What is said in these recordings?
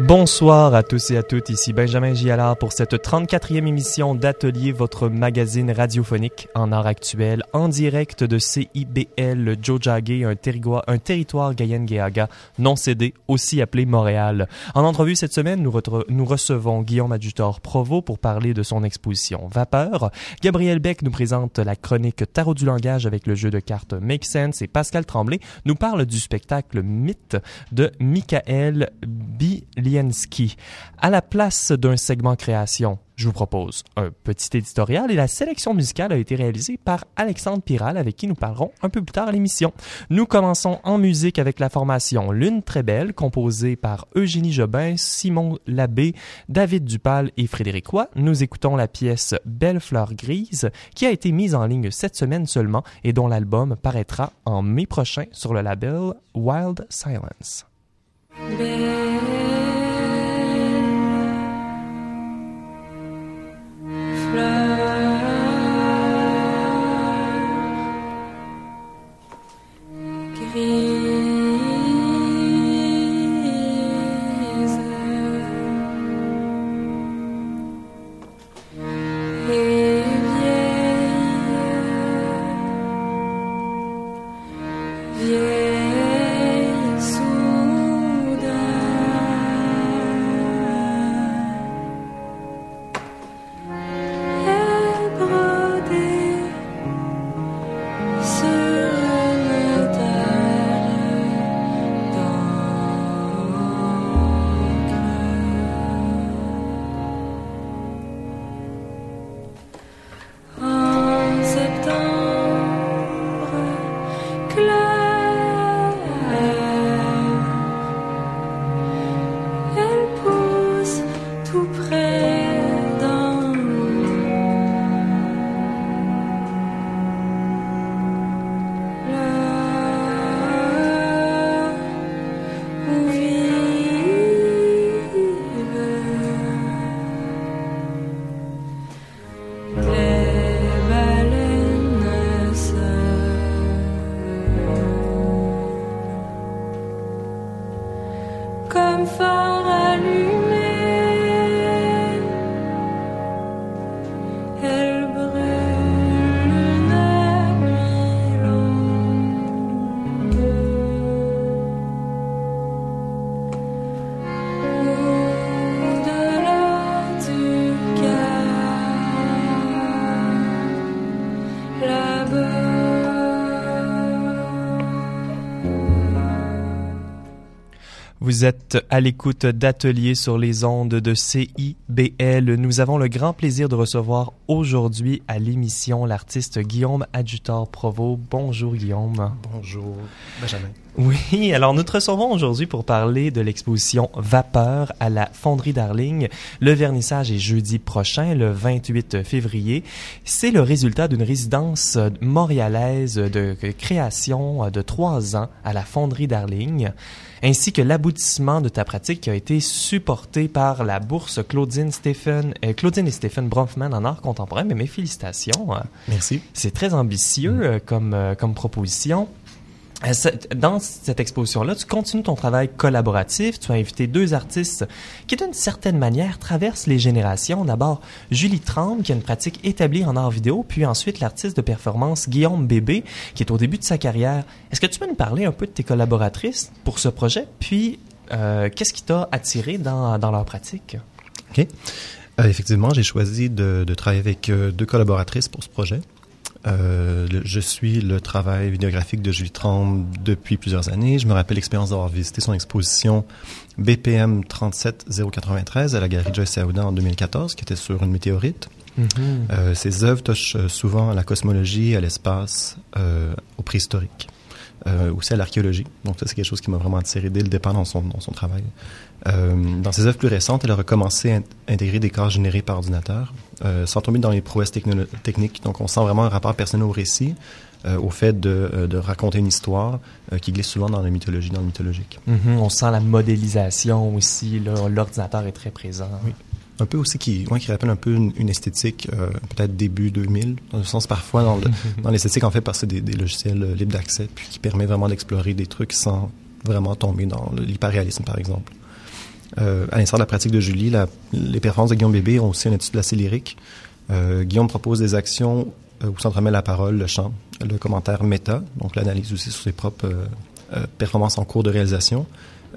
Bonsoir à tous et à toutes, ici Benjamin Gialard pour cette 34e émission d'Atelier, votre magazine radiophonique en art actuel, en direct de CIBL Jojage, un, territoire, un territoire Gayen-Geaga non cédé, aussi appelé Montréal. En entrevue cette semaine, nous, recevons Guillaume Adjutor Provo pour parler de son exposition Vapeur. Gabriel Beck nous présente la chronique Tarot du langage avec le jeu de cartes Make Sense et Pascal Tremblay nous parle du spectacle Mythe de Michael À la place d'un segment création, je vous propose un petit éditorial et la sélection musicale a été réalisée par Alexandre Piral avec qui nous parlerons un peu plus tard à l'émission. Nous commençons en musique avec la formation Lune très belle composée par Eugénie Jobin, Simon Labbé, David Dupal et Frédéric Roy. Nous écoutons la pièce Belle fleur grise qui a été mise en ligne cette semaine seulement et dont l'album paraîtra en mai prochain sur le label Wild Silence. Vous à l'écoute d'Atelier sur les ondes de CIBL. Nous avons le grand plaisir de recevoir aujourd'hui à l'émission l'artiste Guillaume Adjutor Provo. Bonjour Guillaume. Bonjour Benjamin. Oui, alors nous te recevons aujourd'hui pour parler de l'exposition Vapeur à la Fonderie Darling. Le vernissage est jeudi prochain, le 28 février. C'est le résultat d'une résidence montréalaise de création de trois ans à la Fonderie Darling ainsi que l'aboutissement de ta pratique qui a été supporté par la bourse Claudine, Stephen, euh, Claudine et Stephen Bronfman en art contemporain. Mais mes félicitations. Hein. Merci. C'est très ambitieux mm. euh, comme, euh, comme proposition. Euh, dans cette exposition-là, tu continues ton travail collaboratif. Tu as invité deux artistes qui, d'une certaine manière, traversent les générations. D'abord, Julie Tremble, qui a une pratique établie en art vidéo, puis ensuite l'artiste de performance Guillaume Bébé, qui est au début de sa carrière. Est-ce que tu peux nous parler un peu de tes collaboratrices pour ce projet? Puis, euh, qu'est-ce qui t'a attiré dans, dans leur pratique? OK. Euh, effectivement, j'ai choisi de, de travailler avec deux collaboratrices pour ce projet. Euh, je suis le travail vidéographique de Julie Tremble depuis plusieurs années. Je me rappelle l'expérience d'avoir visité son exposition BPM 37093 à la galerie Joyce Aouda en 2014, qui était sur une météorite. Mm-hmm. euh, ses œuvres touchent euh, souvent à la cosmologie, à l'espace, euh, au préhistorique, euh, aussi à l'archéologie. Donc ça, c'est quelque chose qui m'a vraiment attiré dès le départ dans son, dans son travail. Euh, dans ses œuvres plus récentes, elle a recommencé à intégrer des corps générés par ordinateur, euh, sans tomber dans les prouesses techniques. Donc, on sent vraiment un rapport personnel au récit, au fait de, de, raconter une histoire qui glisse souvent dans la mythologie, dans le mythologique. Mm -hmm. On sent la modélisation aussi. L'ordinateur est très présent. Oui. Un peu aussi qui, ouais, qui rappelle un peu une, esthétique peut-être début 2000, dans le sens parfois dans, dans l'esthétique en fait parce que des, des logiciels libres d'accès, puis qui permet vraiment d'explorer des trucs sans vraiment tomber dans l'hyperréalisme par exemple. Euh, à l'instar de la pratique de Julie, la, les performances de Guillaume Bébé ont aussi une étude assez lyrique. Euh, Guillaume propose des actions euh, où s'entremet la parole, le chant, le commentaire méta, donc l'analyse aussi sur ses propres euh, euh, performances en cours de réalisation.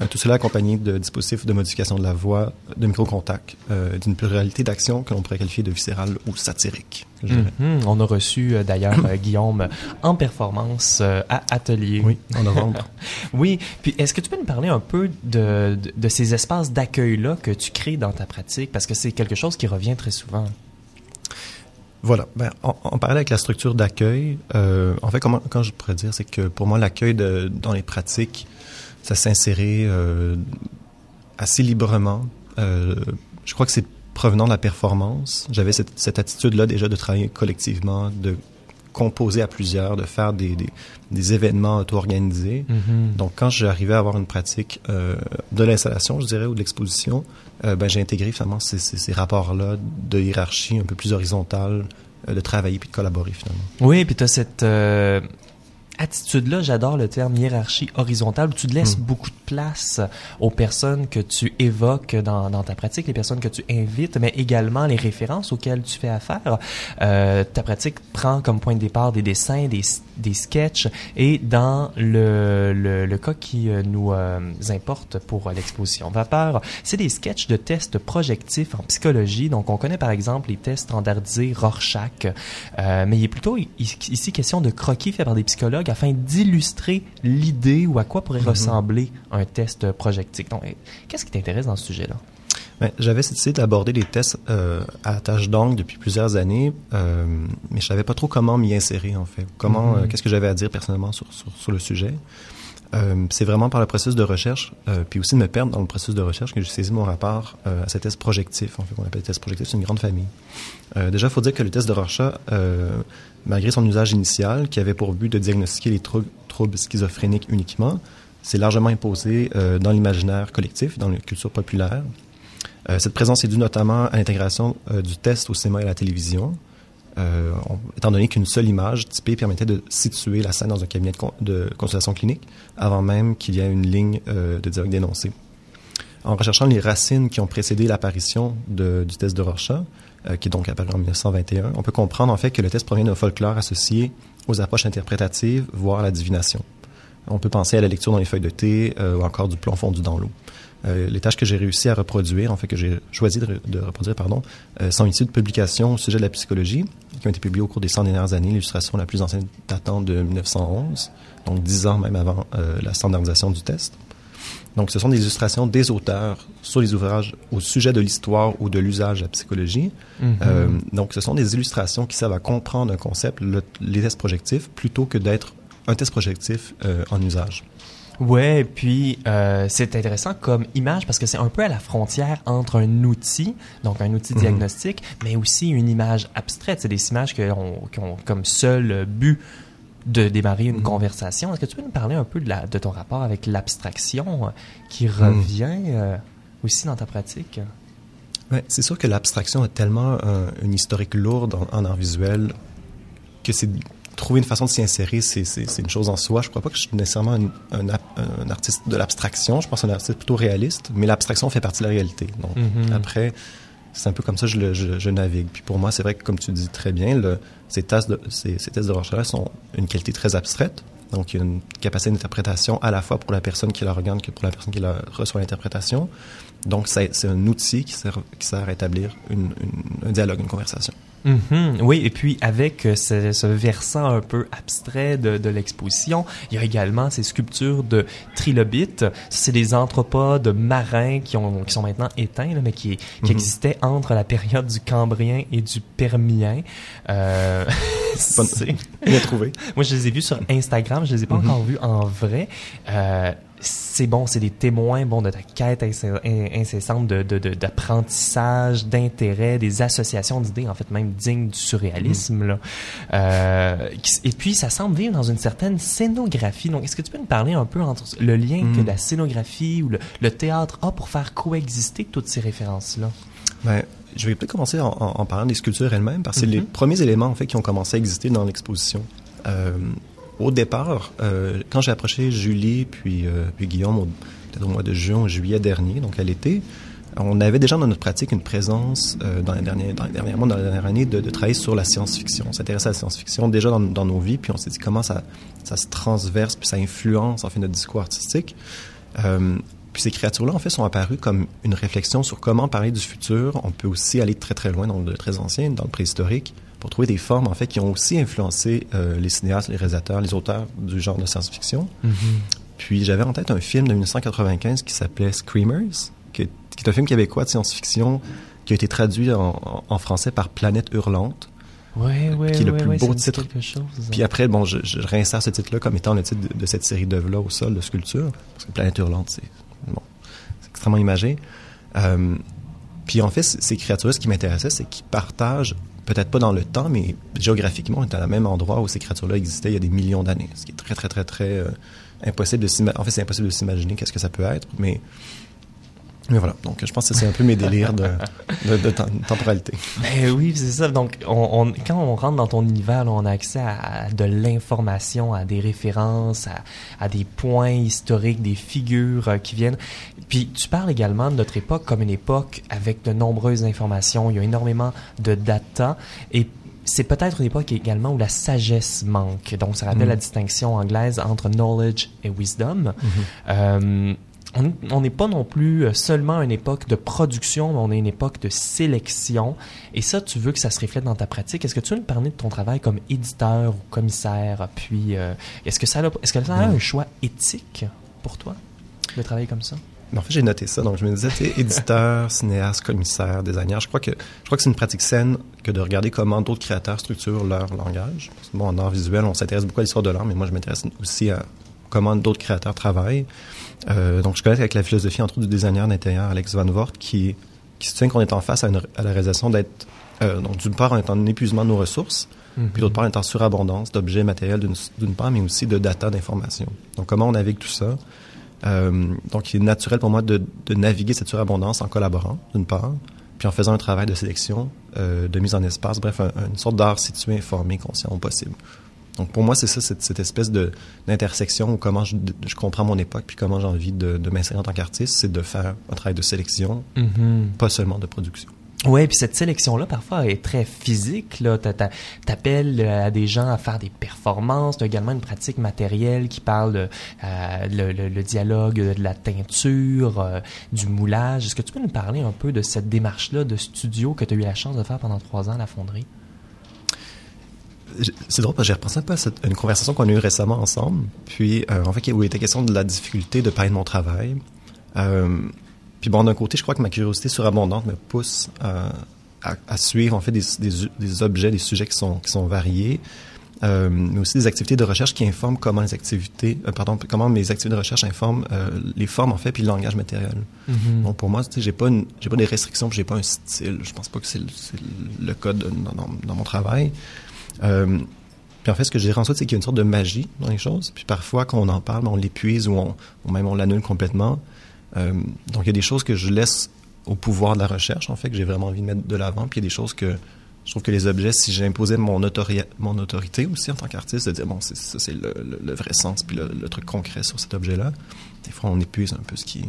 Euh, tout cela accompagné de dispositifs de modification de la voix, de micro-contact, euh, d'une pluralité d'actions que l'on pourrait qualifier de viscérales ou satiriques. Mm-hmm. On a reçu euh, d'ailleurs Guillaume en performance à Atelier. Oui, en novembre. oui, puis est-ce que tu peux nous parler un peu de, de, de ces espaces d'accueil-là que tu crées dans ta pratique? Parce que c'est quelque chose qui revient très souvent. Voilà. Ben, en, en parallèle avec la structure d'accueil, en fait, comment, quand je pourrais dire, c'est que pour moi, l'accueil dans les pratiques, ça s'insérait euh, assez librement. Euh, je crois que c'est provenant de la performance. J'avais cette, cette attitude-là déjà de travailler collectivement, de composer à plusieurs, de faire des, des, des événements auto-organisés. Mm-hmm. Donc, quand j'arrivais à avoir une pratique euh, de l'installation, je dirais, ou de l'exposition, euh, ben, j'ai intégré finalement ces, ces, ces rapports-là de hiérarchie un peu plus horizontale, euh, de travailler puis de collaborer finalement. Oui, puis tu as cette euh, attitude-là, j'adore le terme hiérarchie horizontale, où tu te laisses mm. beaucoup de place aux personnes que tu évoques dans, dans, ta pratique, les personnes que tu invites, mais également les références auxquelles tu fais affaire. Euh, ta pratique prend comme point de départ des dessins, des, des sketchs, et dans le, le, le cas qui euh, nous euh, importe pour l'exposition Vapeur, c'est des sketchs de tests projectifs en psychologie. Donc, on connaît par exemple les tests standardisés Rorschach, euh, mais il est plutôt ici question de croquis faits par des psychologues afin d'illustrer l'idée ou à quoi pourrait mm -hmm. ressembler un test projectique. Donc, qu'est-ce qui t'intéresse dans ce sujet-là? Ben, J'avais essayé d'aborder les tests euh, à tâche d'angle depuis plusieurs années, euh, mais je savais pas trop comment m'y insérer en fait. Comment, mm -hmm. euh, qu'est-ce que j'avais à dire personnellement sur, sur, sur le sujet. Euh, c'est vraiment par le processus de recherche, euh, puis aussi de me perdre dans le processus de recherche que j'ai saisi mon rapport euh, à ces tests projectifs. En fait, qu'on appelle test projectif, c'est une grande famille. Déjà, il faut dire que le test de Rorschach, malgré son usage initial, qui avait pour but de diagnostiquer les trou troubles schizophréniques uniquement, c'est largement imposé dans l'imaginaire collectif, dans la culture populaire. Cette présence est due notamment à l'intégration du test au cinéma et à la télévision, euh, étant donné qu'une seule image typée permettait de situer la scène dans un cabinet de, con de consultation clinique avant même qu'il y ait une ligne euh, de dialogue dénoncée. En recherchant les racines qui ont précédé l'apparition du test de Rorschach, euh, qui est donc apparu en 1921, on peut comprendre en fait que le test provient d'un folklore associé aux approches interprétatives, voire à la divination. On peut penser à la lecture dans les feuilles de thé ou encore du plomb fondu dans l'eau. Euh, les tâches que j'ai réussi à reproduire, en fait que j'ai choisi de, de, reproduire, pardon, euh, sont issues de publications au sujet de la psychologie qui ont été publiées au cours des 100 dernières années. L'illustration la plus ancienne datant de 1911, donc dix ans même avant euh, la standardisation du test. Donc, ce sont des illustrations des auteurs sur les ouvrages au sujet de l'histoire ou de l'usage de la psychologie. Mm -hmm. euh, donc, ce sont des illustrations qui servent à comprendre un concept, le, les tests projectifs, plutôt que d'être un test projectif euh, en usage. Ouais, puis euh, c'est intéressant comme image parce que c'est un peu à la frontière entre un outil, donc un outil -hmm. diagnostique, mais aussi une image abstraite. C'est des images qui ont, qui ont comme seul but de démarrer une mmh. conversation. Est-ce que tu peux nous parler un peu de, la, de ton rapport avec l'abstraction qui revient mmh. euh, aussi dans ta pratique? Ouais, c'est sûr que l'abstraction a tellement euh, une historique lourde en, en art visuel que c'est trouver une façon de s'y insérer, c'est une chose en soi. Je crois pas que je suis nécessairement un, un, un artiste de l'abstraction. Je pense un artiste plutôt réaliste, mais l'abstraction fait partie de la réalité. Donc mmh. après, c'est un peu comme ça que je, je, je navigue. Puis pour moi, c'est vrai que comme tu dis très bien, le, ces, tests de, ces, ces tests de Rorschach sont une qualité très abstraite. Donc, il y a une capacité d'interprétation à la fois pour la personne qui la regarde que pour la personne qui la reçoit l'interprétation. Donc, c'est un outil qui sert, qui sert à établir une, une, un dialogue, une conversation. Mm -hmm. Oui, et puis avec ce, ce, versant un peu abstrait de, de l'exposition, il y a également ces sculptures de trilobites. C'est des anthropodes marins qui, ont, qui sont maintenant éteints, là, mais qui, qui mm -hmm. existaient entre la période du Cambrien et du Permien. Euh, c'est bien trouvé. Moi, je les ai vus sur Instagram, je les ai pas mm -hmm. encore vus en vrai. Euh, c'est bon, c'est des témoins bon de ta quête incessante d'apprentissage, de, de, d'intérêt, des associations d'idées, en fait même dignes du surréalisme. Mmh. Là. Euh, et puis ça semble vivre dans une certaine scénographie. Donc est-ce que tu peux nous parler un peu entre le lien mmh. que la scénographie ou le, le, théâtre a pour faire coexister toutes ces références là? Ben, je vais peut-être commencer en, en, parlant des sculptures elles-mêmes, parce que c'est les Mhm. premiers éléments en fait qui ont commencé à exister dans l'exposition. Euh, au départ, euh, quand j'ai approché Julie puis, euh, puis Guillaume, au- peut-être au mois de juin, juillet dernier, donc à l'été, on avait déjà dans notre pratique une présence euh, dans, les derniers, dans mois, dans la dernière année, de, travailler sur la science-fiction. On s'intéressait à la science-fiction déjà dans, nos vies, puis on s'est dit comment ça, ça se transverse, puis ça influence en fait notre discours artistique. Puis ces créatures-là, en fait, sont apparues comme une réflexion sur comment parler du futur. On peut aussi aller très très loin dans le très ancien, dans le préhistorique, pour trouver des formes en fait qui ont aussi influencé euh, les cinéastes, les réalisateurs, les auteurs du genre de science-fiction. Puis j'avais en tête un film de 1995 qui s'appelait Screamers, qui est, qui est un film québécois de science-fiction qui a été traduit en, français par Planète hurlante. Ouais, ouais, Qui est le ouais, plus beau titre. chose. Puis après, bon, je, je réinsère ce titre-là comme étant le titre de, de cette série d'œuvres-là au sol de sculpture, parce que Planète Hurlante, c'est bon, extrêmement imagé. Euh, puis en fait, ces créatures, ce qui m'intéressait, c'est qu'ils partagent, peut-être pas dans le temps, mais géographiquement, on est à le même endroit où ces créatures-là existaient il y a des millions d'années, ce qui est très, très, très, très euh, impossible de s'imaginer. En fait, c'est impossible de s'imaginer qu'est-ce que ça peut être, mais mais voilà, donc je pense que c'est un peu mes délires de, de, de tem- temporalité. Ben oui, c'est ça. Donc, on, on- quand on rentre dans ton univers, là, on a accès à, à de l'information, à des références, à, à des points historiques, des figures euh, qui viennent. Puis, tu parles également de notre époque comme une époque avec de nombreuses informations. Il y a énormément de data et c'est peut-être une époque également où la sagesse manque. Donc, ça rappelle Mm. la distinction anglaise entre knowledge et wisdom. Euh, on n'est pas non plus euh, seulement une époque de production, mais on est une époque de sélection. Et ça, tu veux que ça se reflète dans ta pratique. Est-ce que tu veux nous parler de ton travail comme éditeur ou commissaire? Puis, euh, est-ce que ça a, est-ce que ça a un choix éthique pour toi de travailler comme ça? En fait, j'ai noté ça. Donc, je me disais, tu éditeur, cinéaste, commissaire, designer. Je crois que, je crois que c'est une pratique saine que de regarder comment d'autres créateurs structurent leur langage. Parce que, bon, en art visuel, on s'intéresse beaucoup à l'histoire de l'art, mais moi, je m'intéresse aussi à comment d'autres créateurs travaillent. Euh, donc, je connais avec la philosophie, entre autres, du designer d'intérieur, Alex Van Voort, qui, qui soutient qu'on est en face à, une- à la réalisation d'être, euh, donc, d'une part, en étant en épuisement de nos ressources, puis d'autre part, en étant en surabondance d'objets matériels d'une- d'une part, mais aussi de data, d'informations. Donc, comment on navigue tout ça? Euh, donc, il est naturel pour moi de, de naviguer cette surabondance en collaborant, d'une part, puis en faisant un travail de sélection, euh, de mise en espace, bref, un- une sorte d'art situé, informé, conscient au possible. Donc, pour moi, c'est ça, cette, cette espèce d'intersection où comment je, je comprends mon époque, puis comment j'ai envie de, de m'insérer en tant qu'artiste, c'est de faire un travail de sélection, Mhm. pas seulement de production. Oui, puis cette sélection-là, parfois, est très physique. Là, T'a- t'a- t'appelles euh, à des gens à faire des performances. T'as également une pratique matérielle qui parle de euh, le, le- le dialogue de la teinture, euh, du moulage. Est-ce que tu peux nous parler un peu de cette démarche-là de studio que tu as eu la chance de faire pendant trois ans à la fonderie? C'est drôle parce que j'ai repensé un peu à cette- une conversation qu'on a eue récemment ensemble, puis euh, en fait où il était question de la difficulté de parler de mon travail. Euh, puis bon, d'un côté, je crois que ma curiosité surabondante me pousse à, à- à suivre en fait des, des- des objets, des sujets qui sont, qui sont variés, euh, mais aussi des activités de recherche qui informent comment les activités, euh, pardon, comment mes activités de recherche informent euh, les formes en fait puis le langage matériel. Donc pour moi, tu sais, j'ai pas une, j'ai pas des restrictions, puis j'ai pas un style. Je pense pas que c'est le, le cas de- dans, dans- dans mon travail. Euh, puis en fait, ce que je dirais ensuite, c'est qu'il y a une sorte de magie dans les choses. Puis parfois, quand on en parle, on l'épuise ou, on, ou même on l'annule complètement. Euh, donc il y a des choses que je laisse au pouvoir de la recherche, en fait, que j'ai vraiment envie de mettre de l'avant. Puis il y a des choses que je trouve que les objets, si j'imposais mon, autori- mon autorité aussi en tant qu'artiste, de dire, bon, ça c'est le, le- le vrai sens, puis le, le truc concret sur cet objet-là, des fois, on épuise un peu ce qui,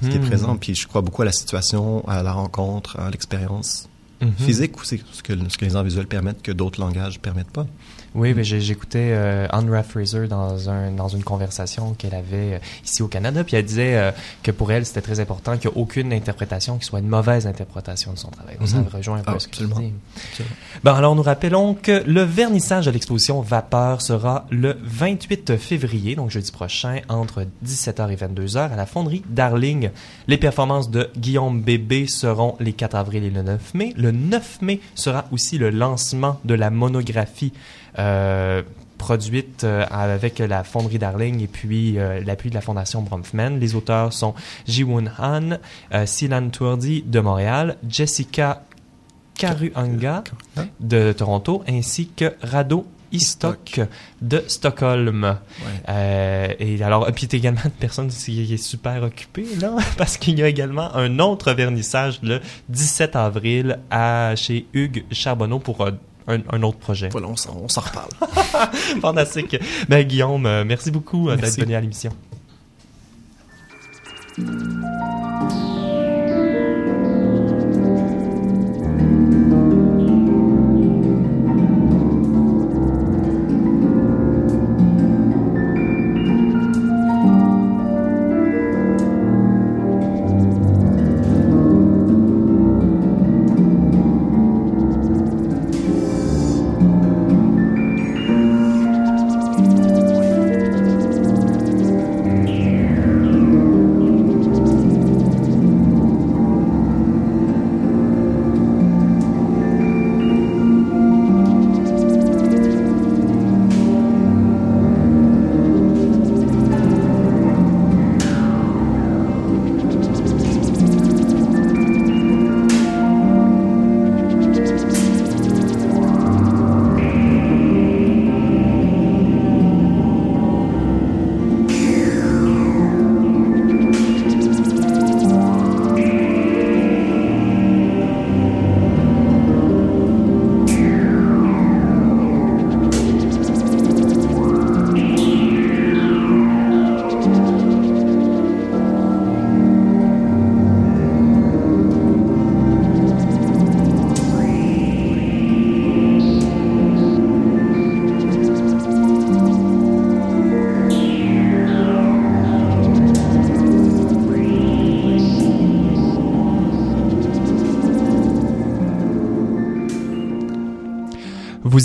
ce qui est Mhm. présent. Puis je crois beaucoup à la situation, à la rencontre, à l'expérience Mhm. physique aussi, ce que, ce que les arts visuels permettent que d'autres langages permettent pas? Oui, ben, j'ai- j'écoutais euh, Andrea Fraser dans, un, dans une conversation qu'elle avait euh, ici au Canada, puis elle disait euh, que pour elle, c'était très important qu'il n'y ait aucune interprétation qui soit une mauvaise interprétation de son travail. Donc, Ça Mhm. rejoint un peu Ah, ce que tu dis. Bon, alors nous rappelons que le vernissage de l'exposition Vapeur sera le 28 février, donc jeudi prochain, entre 17h et 22h à la fonderie Darling. Les performances de Guillaume Bébé seront les 4 avril et le 9 mai. Le 9 mai sera aussi le lancement de la monographie produite euh, avec la fonderie Darling et puis euh, l'appui de la fondation Bromfman. Les auteurs sont Ji-Woon Han, euh, Silan Tourdi de Montréal, Jessica Karuanga de Toronto ainsi que Rado Istock de Stockholm. Euh, et alors, puis es également une personne qui est super occupée là, parce qu'il y a également un autre vernissage le 17 avril à chez Hugues Charbonneau pour euh, un, autre projet. Voilà, on s'en reparle. Fantastique. Ben, Guillaume, euh, merci beaucoup d'être venu à l'émission.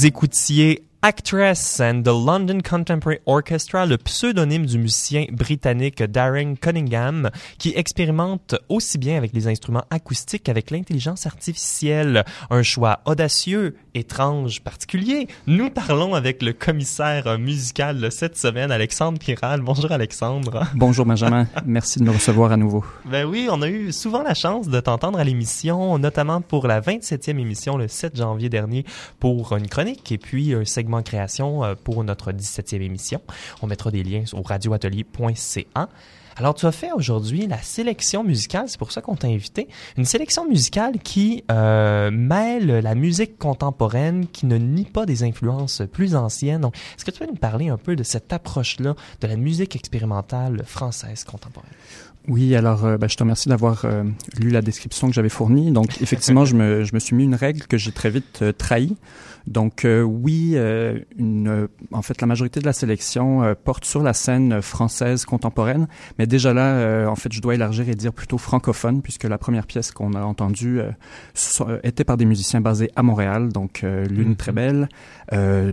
Écoutiez Actress and the London Contemporary Orchestra, le pseudonyme du musicien britannique Darren Cunningham, qui expérimente aussi bien avec les instruments acoustiques qu'avec l'intelligence artificielle. Un choix audacieux, étrange, particulier. Nous parlons avec le commissaire musical cette semaine, Alexandre Piral. Bonjour Alexandre. Bonjour Benjamin, merci de nous recevoir à nouveau. Ben oui, on a eu souvent la chance de t'entendre à l'émission, notamment pour la 27e émission le 7 janvier dernier pour une chronique et puis un segment création euh, pour notre 17e émission. On mettra des liens au radioatelier.ca. Alors, tu as fait aujourd'hui la sélection musicale, c'est pour ça qu'on t'a invité. Une sélection musicale qui euh, mêle la musique contemporaine, qui ne nie pas des influences plus anciennes. Donc, est-ce que tu peux nous parler un peu de cette approche-là de la musique expérimentale française contemporaine? Oui, alors euh, ben, je te remercie d'avoir lu la description que j'avais fournie. Donc, effectivement, je, me, je me suis mis une règle que j'ai très vite trahie. Donc euh, oui, euh, une, en fait, la majorité de la sélection euh, porte sur la scène française contemporaine, mais déjà là, en fait, je dois élargir et dire plutôt francophone, puisque la première pièce qu'on a entendue était par des musiciens basés à Montréal, donc l'une très mhm. belle.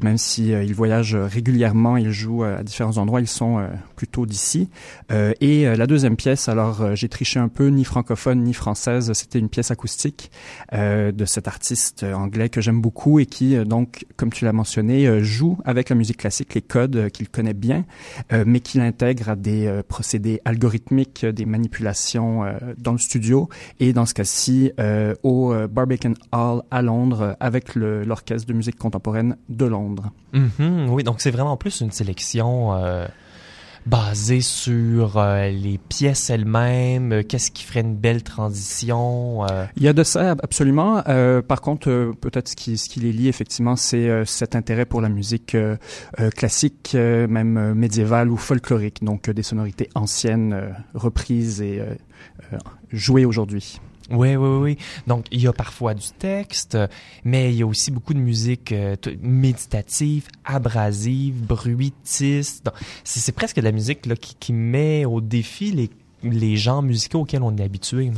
même si ils voyagent régulièrement, ils jouent à différents endroits, ils sont plutôt d'ici. et la deuxième pièce, alors j'ai triché un peu, ni francophone ni française, c'était une pièce acoustique de cet artiste anglais que j'aime beaucoup et qui donc, comme tu l'as mentionné, euh, joue avec la musique classique les codes euh, qu'il connaît bien, euh, mais qu'il intègre à des procédés algorithmiques, des manipulations dans le studio et dans ce cas-ci au Barbican Hall à Londres avec l'orchestre de musique contemporaine de Londres. Mm-hmm. oui, donc c'est vraiment plus une sélection basé sur euh, les pièces elles-mêmes, euh, qu'est-ce qui ferait une belle transition euh? Il y a de ça absolument. par contre, peut-être ce qui, ce qui les lie effectivement, c'est cet intérêt pour la musique classique, même médiévale ou folklorique, donc des sonorités anciennes reprises et jouées aujourd'hui. Oui, oui, oui. Donc, il y a parfois du texte, mais il y a aussi beaucoup de musique euh, méditative, abrasive, bruitiste. C'est presque de la musique qui, met au défi les, les genres musicaux auxquels on est habitué.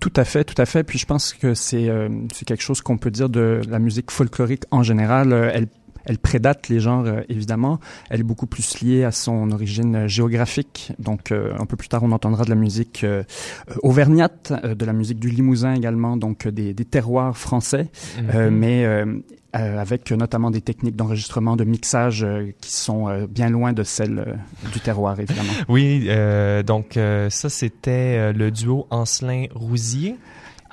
Tout à fait, tout à fait. Puis je pense que c'est euh, c'est quelque chose qu'on peut dire de la musique folklorique en général. Euh, elle prédate les genres, euh, évidemment. Elle est beaucoup plus liée à son origine euh, géographique. Donc, euh, un peu plus tard, on entendra de la musique auvergnate, de la musique du Limousin également, donc des, des terroirs français, mhm. mais avec notamment des techniques d'enregistrement, de mixage qui sont bien loin de celles du terroir, évidemment. Oui, donc ça, c'était le duo Ancelin-Rousier.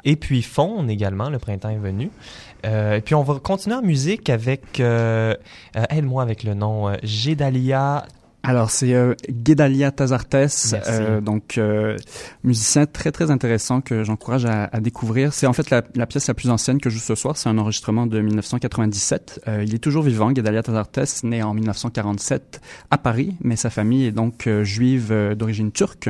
Et puis Faune également, le printemps est venu. Euh, et puis on va continuer en musique avec, euh, euh, aide-moi avec le nom, euh, Gédalia alors c'est euh, Guedalia Tazartes, euh, donc euh, musicien très très intéressant que j'encourage à, à, découvrir. C'est en fait la, la, pièce la plus ancienne que je joue ce soir. C'est un enregistrement de 1997. Euh, il est toujours vivant. Guedalia Tazartes, né en 1947 à Paris, mais sa famille est donc euh, juive euh, d'origine turque.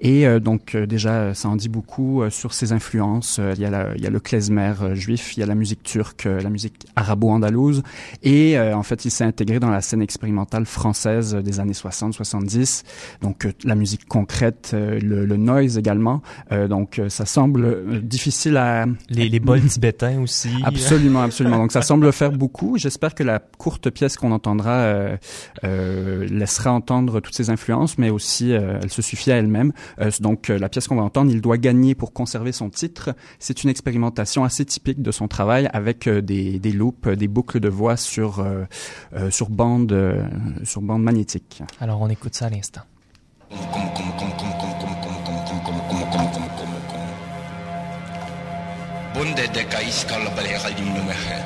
Et donc déjà ça en dit beaucoup sur ses influences. il y a la, il y a le klezmer juif, il y a la musique turque, la musique arabo-andalouse, et en fait il s'est intégré dans la scène expérimentale française des années 60-70. Donc euh, la musique concrète, euh, le, le, noise également. Euh, donc ça semble difficile à... Les, les bols tibétains aussi. Absolument, absolument. Donc ça semble faire beaucoup. J'espère que la courte pièce qu'on entendra laissera entendre toutes ces influences, mais aussi elle se suffit à elle-même. donc la pièce qu'on va entendre, il doit gagner pour conserver son titre. C'est une expérimentation assez typique de son travail avec des, des loops, des boucles de voix sur sur bande sur bande magnétique. Alors on écoute ça à l'instant. Bunde de kaiskal bale khadim numehe.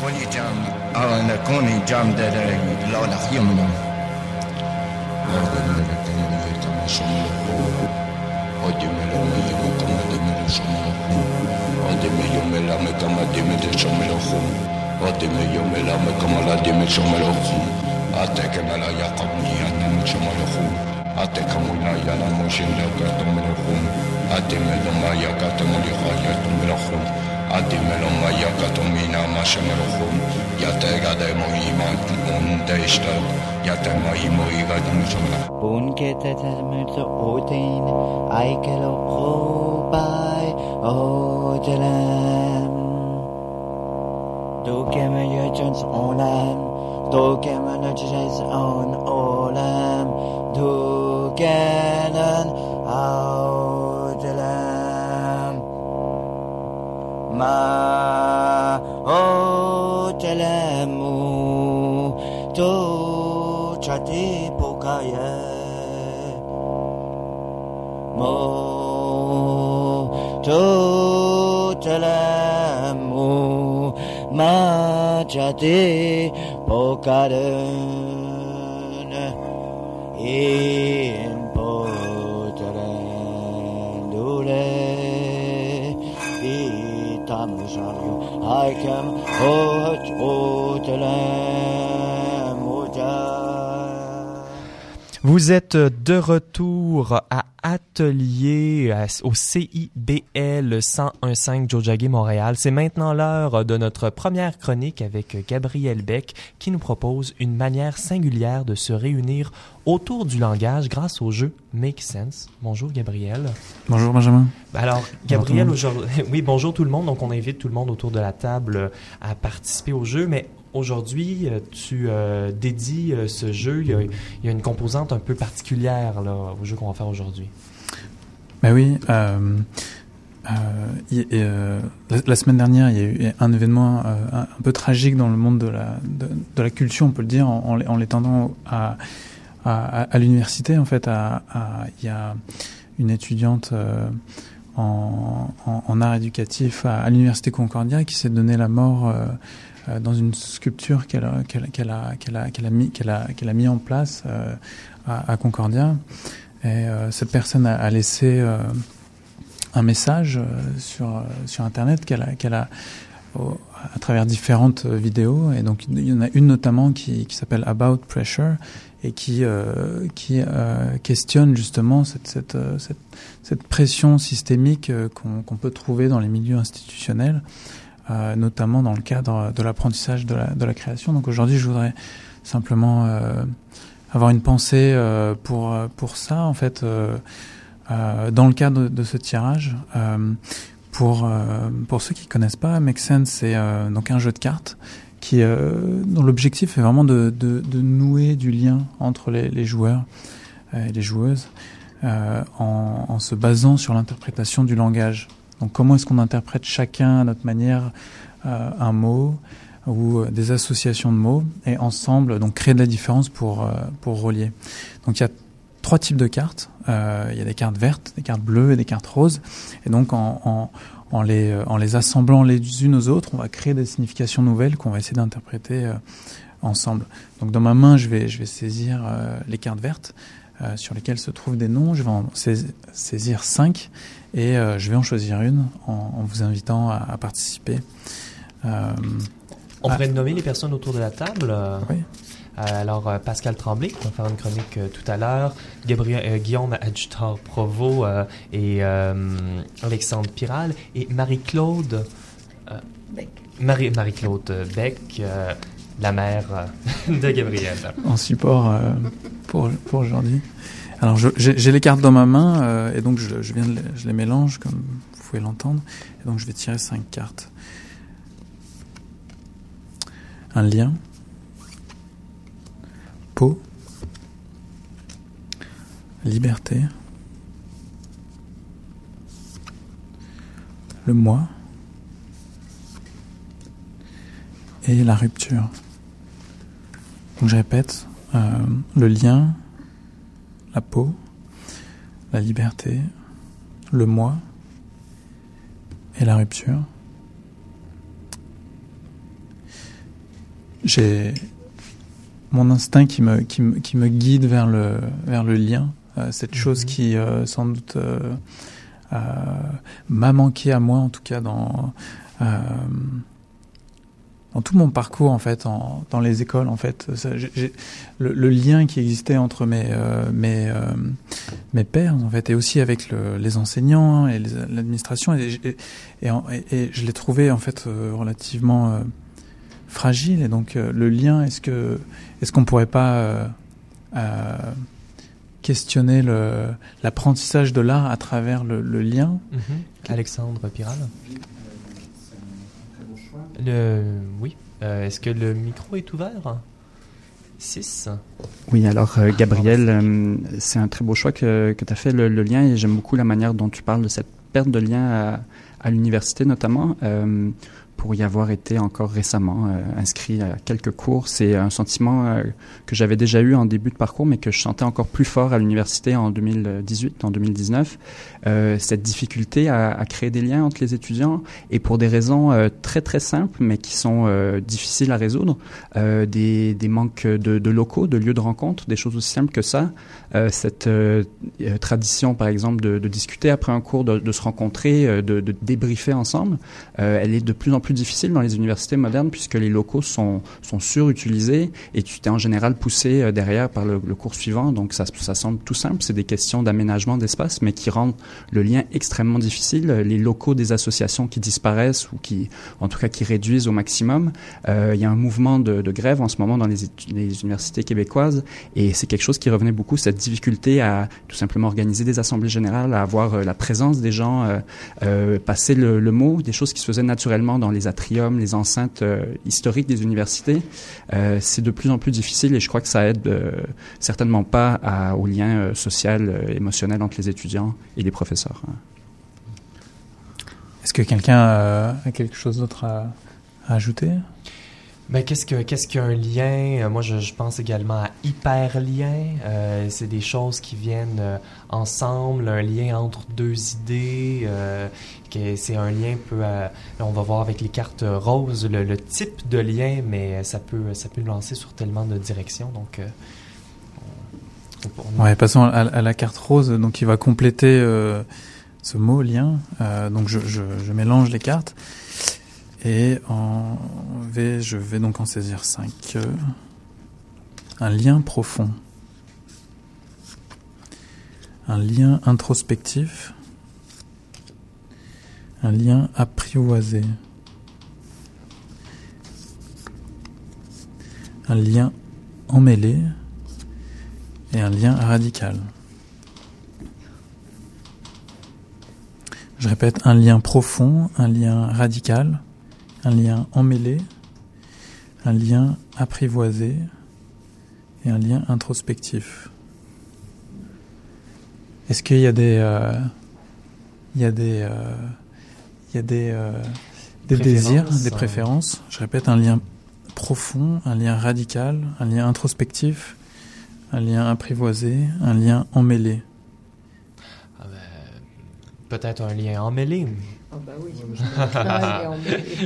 Koni jam ana koni jam de de la la khimna. Oye me lo me yo como de me lo somo. Oye me yo me la me como de me de somo lo khum. Oye me yo me la me como la de me somo lo khum. Ate que me la ya qawmi anna mucho malakhum Dogemen öçeceğiz on olem Dugelen audelem Ma odelemu Tu çati pokaye Mo tu telemu Ma çati Vous êtes de retour à atelier au CIBL 1015 Jojage Montréal. C'est maintenant l'heure de notre première chronique avec Gabriel Beck qui nous propose une manière singulière de se réunir autour du langage grâce au jeu Make Sense. Bonjour Gabriel. Bonjour Benjamin. Alors Gabriel, aujourd'hui, oui bonjour tout le monde. Donc on invite tout le monde autour de la table à participer au jeu, mais Aujourd'hui, euh, tu euh, dédies euh, ce jeu, il y, a, il y, a, une composante un peu particulière là, au jeu qu'on va faire aujourd'hui. Ben oui, euh, euh, la, la, semaine dernière, il y a eu un événement un, un, peu tragique dans le monde de la, de, de, la culture, on peut le dire, en, en l'étendant à, à, à l'université. En fait, il y a une étudiante en, en, en, art éducatif à, l'université Concordia qui s'est donné la mort euh, dans une sculpture qu'elle qu'elle, qu'elle a, qu'elle a, a, mis, en place euh, à, Concordia. Et euh, cette personne a, a laissé un message sur, sur Internet qu'elle a, qu'elle a à travers différentes vidéos. Et donc, il y en a une notamment qui, qui s'appelle About Pressure et qui, euh, qui euh, questionne justement cette, cette, cette, cette pression systémique qu'on, qu'on peut trouver dans les milieux institutionnels euh, notamment dans le cadre de l'apprentissage de la, de la création. Donc aujourd'hui, je voudrais simplement euh, avoir une pensée euh, pour pour ça, en fait, dans le cadre de ce tirage. pour pour ceux qui connaissent pas, Make Sense, c'est donc un jeu de cartes qui dont l'objectif est vraiment de, de, nouer du lien entre les, joueurs et les joueuses en, se basant sur l'interprétation du langage. Donc comment est-ce qu'on interprète chacun à notre manière euh, un mot ou euh, des associations de mots et ensemble donc créer de la différence pour euh, pour relier. Donc il y a trois types de cartes. Euh, il y a des cartes vertes, des cartes bleues et des cartes roses. Et donc en, en, en les, en les assemblant les unes aux autres, on va créer des significations nouvelles qu'on va essayer d'interpréter euh, ensemble. Donc dans ma main, je vais, je vais saisir euh, les cartes vertes euh, sur lesquelles se trouvent des noms. Je vais en saisir cinq et euh, je vais en choisir une en, en vous invitant à, à participer. Euh, on pourrait nommer les personnes autour de la table. Oui. alors, Pascal Tremblay, qui va faire une chronique tout à l'heure, Gabriel, Guillaume Adjutor Provo et Alexandre Piral, et Marie-Claude Marie, Marie-Claude Beck, la mère de Gabriel. En support euh, pour, pour aujourd'hui. Alors j'ai les cartes dans ma main euh, et donc je, je viens de, je les mélange comme vous pouvez l'entendre et donc je vais tirer cinq cartes. Un lien, peau, liberté, le moi et la rupture. Donc je répète, euh, le lien, la peau, la liberté, le moi et la rupture. J'ai mon instinct qui me, qui me, qui me guide vers le, vers le lien, euh, cette chose qui euh, sans doute euh, euh, m'a manqué à moi en tout cas dans dans tout mon parcours en fait, en, dans les écoles en fait, ça, j'ai, le, le, lien qui existait entre mes euh, mes euh, mes pères en fait et aussi avec le, les enseignants et l'administration et, et, et, et, je l'ai trouvé en fait euh, relativement fragile et donc le lien est-ce que est-ce qu'on pourrait pas questionner le, l'apprentissage de l'art à travers le, le lien mm-hmm. Alexandre Piral le... Oui. Euh, Est-ce que le micro est ouvert? 6. Oui, alors euh, Gabriel, euh, c'est un très beau choix que, que tu as fait, le, le, lien, et j'aime beaucoup la manière dont tu parles de cette perte de lien à, à l'université notamment. Pour y avoir été encore récemment euh, inscrit à quelques cours. C'est un sentiment euh, que j'avais déjà eu en début de parcours, mais que je sentais encore plus fort à l'université en 2018, en 2019. Euh, cette difficulté à, créer des liens entre les étudiants et pour des raisons très très simples, mais qui sont difficiles à résoudre. des, manques de, locaux, de lieux de rencontre, des choses aussi simples que ça. cette tradition, par exemple, de, discuter après un cours, de, se rencontrer, de débriefer ensemble, elle est de plus en plus difficile dans les universités modernes puisque les locaux sont, sont surutilisés et tu t'es en général poussé euh, derrière par le, cours suivant. Donc ça, ça semble tout simple, c'est des questions d'aménagement d'espace, mais qui rendent le lien extrêmement difficile. Les locaux des associations qui disparaissent ou qui, en tout cas, qui réduisent au maximum. Euh, il y a un mouvement de, grève en ce moment dans les, universités québécoises et c'est quelque chose qui revenait beaucoup, cette difficulté à tout simplement organiser des assemblées générales, à avoir euh, la présence des gens, euh, euh, passer le, le, mot, des choses qui se faisaient naturellement dans les atriums, les enceintes euh, historiques des universités, euh, c'est de plus en plus difficile et je crois que ça aide euh, certainement pas au lien social, émotionnel entre les étudiants et les professeurs. Est-ce que quelqu'un a quelque chose d'autre à ajouter? Ben, qu'est-ce que qu'est-ce qu'un lien? Moi, je, je, pense également à hyperlien. Euh, c'est des choses qui viennent euh, ensemble, un lien entre deux idées. Euh, c'est un lien peu. on va voir avec les cartes roses le, le, type de lien, mais ça peut ça peut nous lancer sur tellement de directions. Donc, on, on... ouais, passons à, à, la carte rose, donc qui va compléter ce mot lien. donc, je, je, je mélange les cartes. Et en V, je vais donc en saisir 5. Un lien profond. Un lien introspectif. Un lien apprivoisé. Un lien emmêlé. Et un lien radical. Je répète, un lien profond, un lien radical, un lien emmêlé, un lien apprivoisé et un lien introspectif. Est-ce qu'il y a des, euh, il y a des, euh, il y a des, euh, des désirs, des préférences? Je répète, un lien profond, un lien radical, un lien introspectif, un lien apprivoisé, un lien emmêlé. Ah ben, peut-être un lien emmêlé. Ah bah oui.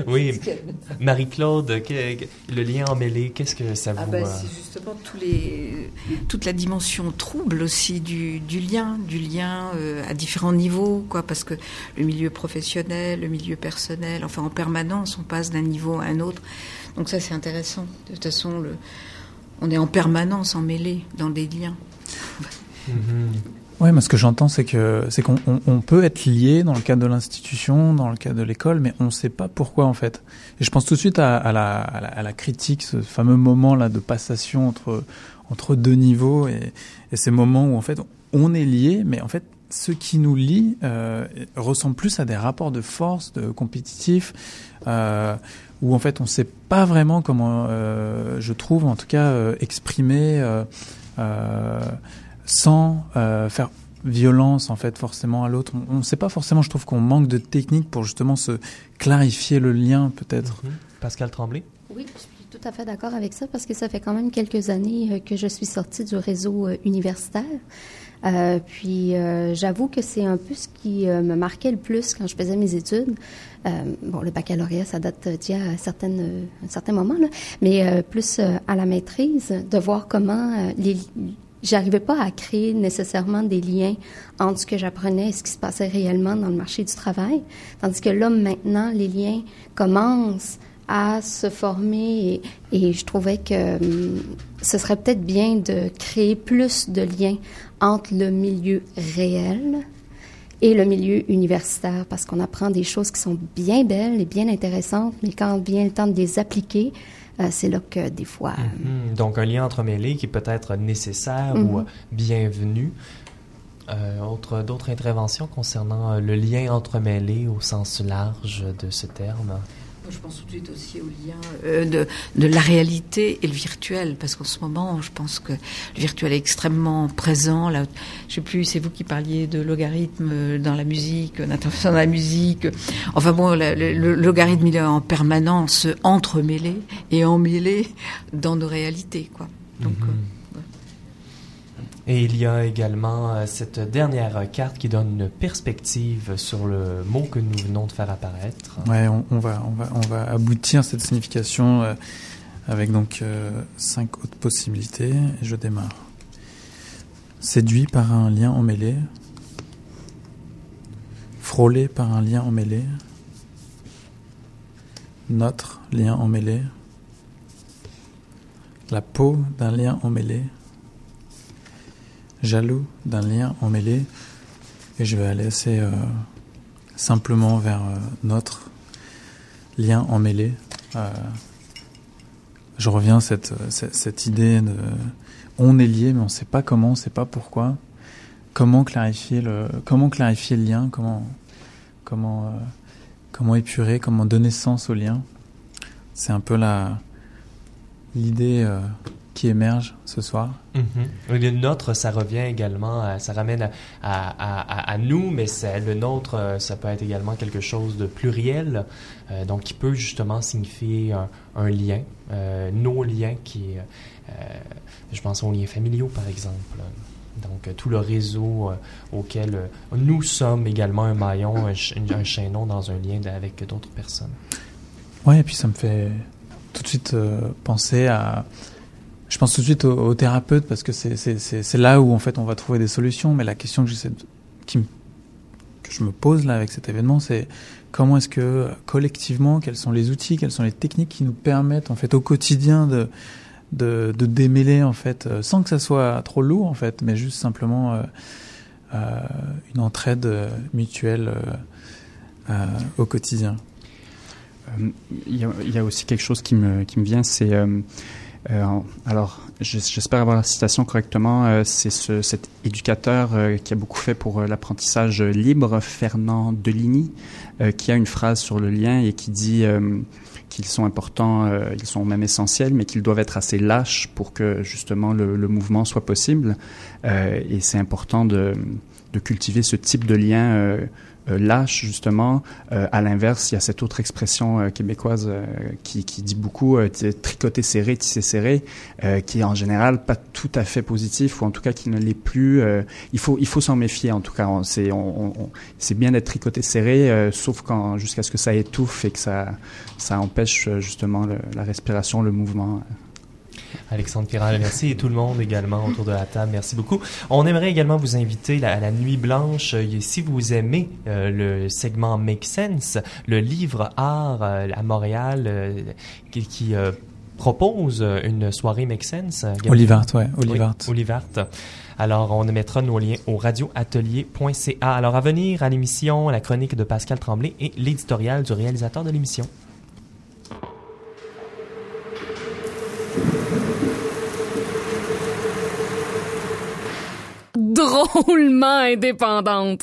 oui, Marie-Claude, le lien emmêlé, qu'est-ce que ça ah vous... Ah c'est justement tous les, toute la dimension trouble aussi du, du lien, du lien euh, à différents niveaux, quoi, parce que le milieu professionnel, le milieu personnel, enfin en permanence, on passe d'un niveau à un autre. Donc ça c'est intéressant. De toute façon, le, on est en permanence emmêlé dans des liens. Mm-hmm. Oui, mais ce que j'entends, c'est que c'est qu'on on, peut être lié dans le cadre de l'institution, dans le cadre de l'école, mais on ne sait pas pourquoi en fait. Et je pense tout de suite à, à, la, à, la, critique, ce fameux moment là de passation entre entre deux niveaux et, et ces moments où en fait on est lié, mais en fait ce qui nous lie euh, ressemble plus à des rapports de force, de compétitif, euh, où en fait on ne sait pas vraiment comment, euh, je trouve en tout cas, euh, exprimer. Euh, euh sans euh, faire violence en fait forcément à l'autre. On ne sait pas forcément, je trouve qu'on manque de technique pour justement se clarifier le lien peut-être. Mhm. Pascal Tremblay Oui, je suis tout à fait d'accord avec ça parce que ça fait quand même quelques années euh, que je suis sortie du réseau euh, universitaire. Euh, puis j'avoue que c'est un peu ce qui me marquait le plus quand je faisais mes études. bon, le baccalauréat, ça date d'il y a certaines, un certain moment, là, mais plus à la maîtrise, de voir comment les, j'arrivais pas à créer nécessairement des liens entre ce que j'apprenais et ce qui se passait réellement dans le marché du travail. Tandis que là, maintenant, les liens commencent à se former et, je trouvais que hum, ce serait peut-être bien de créer plus de liens entre le milieu réel et le milieu universitaire parce qu'on apprend des choses qui sont bien belles et bien intéressantes, mais quand vient le temps de les appliquer, c'est là que des fois... Mhm. Donc un lien entremêlé qui peut être nécessaire ou mhm. bienvenu. Euh, autre, d'autres interventions concernant euh, le lien entremêlé au sens large de ce terme? Je pense tout de suite aussi au lien euh, de, de, la réalité et le virtuel, parce qu'en ce moment, je pense que le virtuel est extrêmement présent. Là, je sais plus, c'est vous qui parliez de logarithme dans la musique, d'intervention dans la musique. Enfin bon, le, logarithme il est en permanence entremêlé et emmêlé dans nos réalités, quoi. Donc. Mhm. Euh, et il y a également euh, cette dernière carte qui donne une perspective sur le mot que nous venons de faire apparaître. Ouais, on, va, on, va, on va aboutir cette signification euh, avec donc euh, cinq autres possibilités. Je démarre. Séduit par un lien emmêlé. Frôlé par un lien emmêlé. Notre lien emmêlé. La peau d'un lien emmêlé jaloux d'un lien emmêlé et je vais aller assez euh, simplement vers euh, notre lien emmêlé. Euh, je reviens à cette, cette, idée de on est lié mais on ne sait pas comment, on ne sait pas pourquoi. Comment clarifier le, comment clarifier le lien, comment, comment, comment épurer, comment donner sens au lien. C'est un peu la, l'idée qui émerge ce soir. Mm-hmm. Le nôtre, ça revient également, ça ramène à, à, nous, mais le nôtre, euh, ça peut être également quelque chose de pluriel, euh, donc qui peut justement signifier un, lien, euh, nos liens qui, je pense aux liens familiaux par exemple. Donc tout le réseau auquel nous sommes également un maillon, un, un chaînon dans un lien avec d'autres personnes. Oui, et puis ça me fait tout de suite penser à je pense tout de suite aux, thérapeutes parce que c'est là où en fait on va trouver des solutions. Mais la question que, je me pose là avec cet événement, c'est comment est-ce que collectivement, quels sont les outils, quelles sont les techniques qui nous permettent en fait au quotidien de démêler en fait, euh, sans que ça soit trop lourd en fait, mais juste simplement euh, euh, une entraide mutuelle au quotidien. Il y, a, aussi quelque chose qui me, vient, c'est alors, j'espère avoir la citation correctement. Euh, c'est ce, cet éducateur euh, qui a beaucoup fait pour l'apprentissage libre, Fernand Deligny, qui a une phrase sur le lien et qui dit qu'ils sont importants, ils sont même essentiels, mais qu'ils doivent être assez lâches pour que justement le, mouvement soit possible. et c'est important de, cultiver ce type de lien lâche justement. à l'inverse, il y a cette autre expression québécoise qui, qui, dit beaucoup tricoter serré, tisser serré, qui est en général pas tout à fait positif ou en tout cas qui ne l'est plus. il faut il faut s'en méfier en tout cas. C'est on, c'est bien d'être tricoté serré, sauf quand jusqu'à ce que ça étouffe et que ça ça empêche justement la respiration, le mouvement. Alexandre Piral, merci. Et tout le monde également autour de la table, merci beaucoup. On aimerait également vous inviter à la Nuit Blanche. Si vous aimez euh, le segment Make Sense, le livre art euh, à Montréal euh, qui, propose une soirée Make Sense. Olivart, ouais, Olivart. Olivart. Alors, on mettra nos liens au radioatelier.ca. Alors, à venir à l'émission, la chronique de Pascal Tremblay et l'éditorial du réalisateur de l'émission. Drôlement indépendante.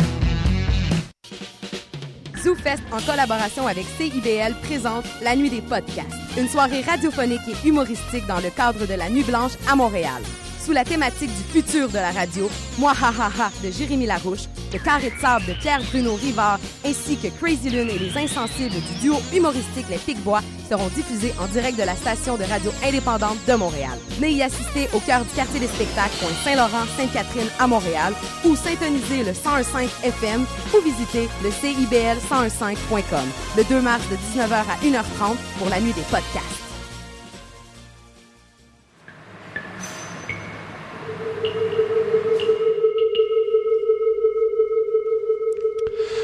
ZooFest, en collaboration avec CIBL, présente La Nuit des podcasts, une soirée radiophonique et humoristique dans le cadre de la Nuit Blanche à Montréal. Sous la thématique du futur de la radio, Moi ha ha ha de Jérémy Larouche, Le Carré de sable de Pierre-Bruno Rivard, ainsi que Crazy Lune et les Insensibles du duo humoristique Les Picbois seront diffusés en direct de la station de radio indépendante de Montréal. Venez y assister au cœur du quartier des spectacles, point Saint-Laurent, Sainte-Catherine à Montréal, ou syntoniser le 1015 FM ou visiter le CIBL1015.com le 2 mars de 19h à 1h30 pour la nuit des podcasts.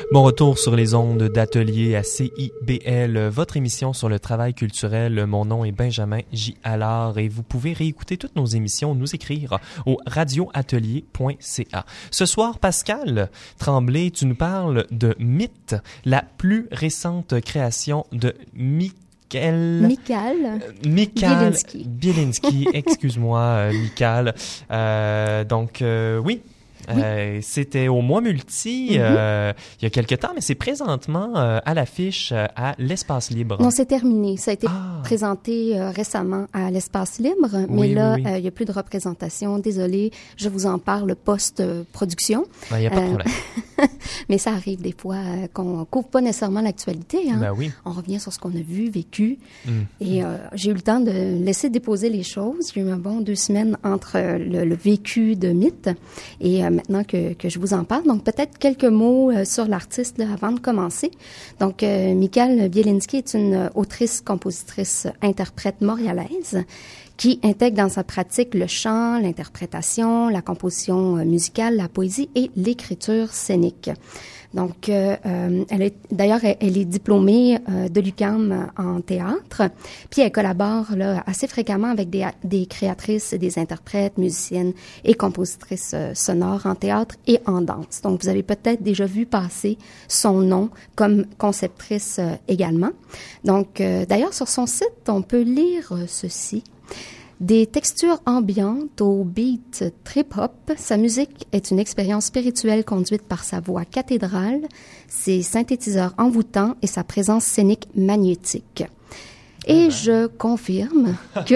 Bon retour sur les ondes d'atelier à CIBL, votre émission sur le travail culturel. Mon nom est Benjamin J. Allard et vous pouvez réécouter toutes nos émissions, nous écrire au radioatelier.ca. Ce soir, Pascal Tremblay, tu nous parles de Mythe, la plus récente création de Michael... Michael. Michael Bielinski. excuse-moi, euh, Michael. Euh, donc, euh, oui, euh, c'était au mois multi mhm. euh, il y a quelque temps, mais c'est présentement euh, à l'affiche à l'Espace Libre. Non, c'est terminé. Ça a été ah. présenté récemment à l'Espace Libre, mais là, il n'y a plus de représentation. Désolée, je vous en parle post-production. Il n'y a pas de problème. mais ça arrive des fois qu'on couvre pas nécessairement l'actualité. Hein. Ben oui. On revient sur ce qu'on a vu, vécu. Mm. Et j'ai eu le temps de laisser déposer les choses. J'ai eu un bon deux semaines entre le, le vécu de mythe et maintenant que, que, je vous en parle. Donc, peut-être quelques mots euh, sur l'artiste avant de commencer. Donc, euh, Michael Bielinski est une autrice, compositrice, interprète montréalaise qui intègre dans sa pratique le chant, l'interprétation, la composition euh, musicale, la poésie et l'écriture scénique. Donc, euh, euh, elle est d'ailleurs elle, est diplômée euh, de l'UQAM en théâtre, puis elle collabore là assez fréquemment avec des, des créatrices, des interprètes, musiciennes et compositrices sonores en théâtre et en danse. Donc, vous avez peut-être déjà vu passer son nom comme conceptrice également. Donc, d'ailleurs sur son site, on peut lire ceci. Des textures ambiantes au beat trip-hop, sa musique est une expérience spirituelle conduite par sa voix cathédrale, ses synthétiseurs envoûtants et sa présence scénique magnétique. Et ah ben. je confirme que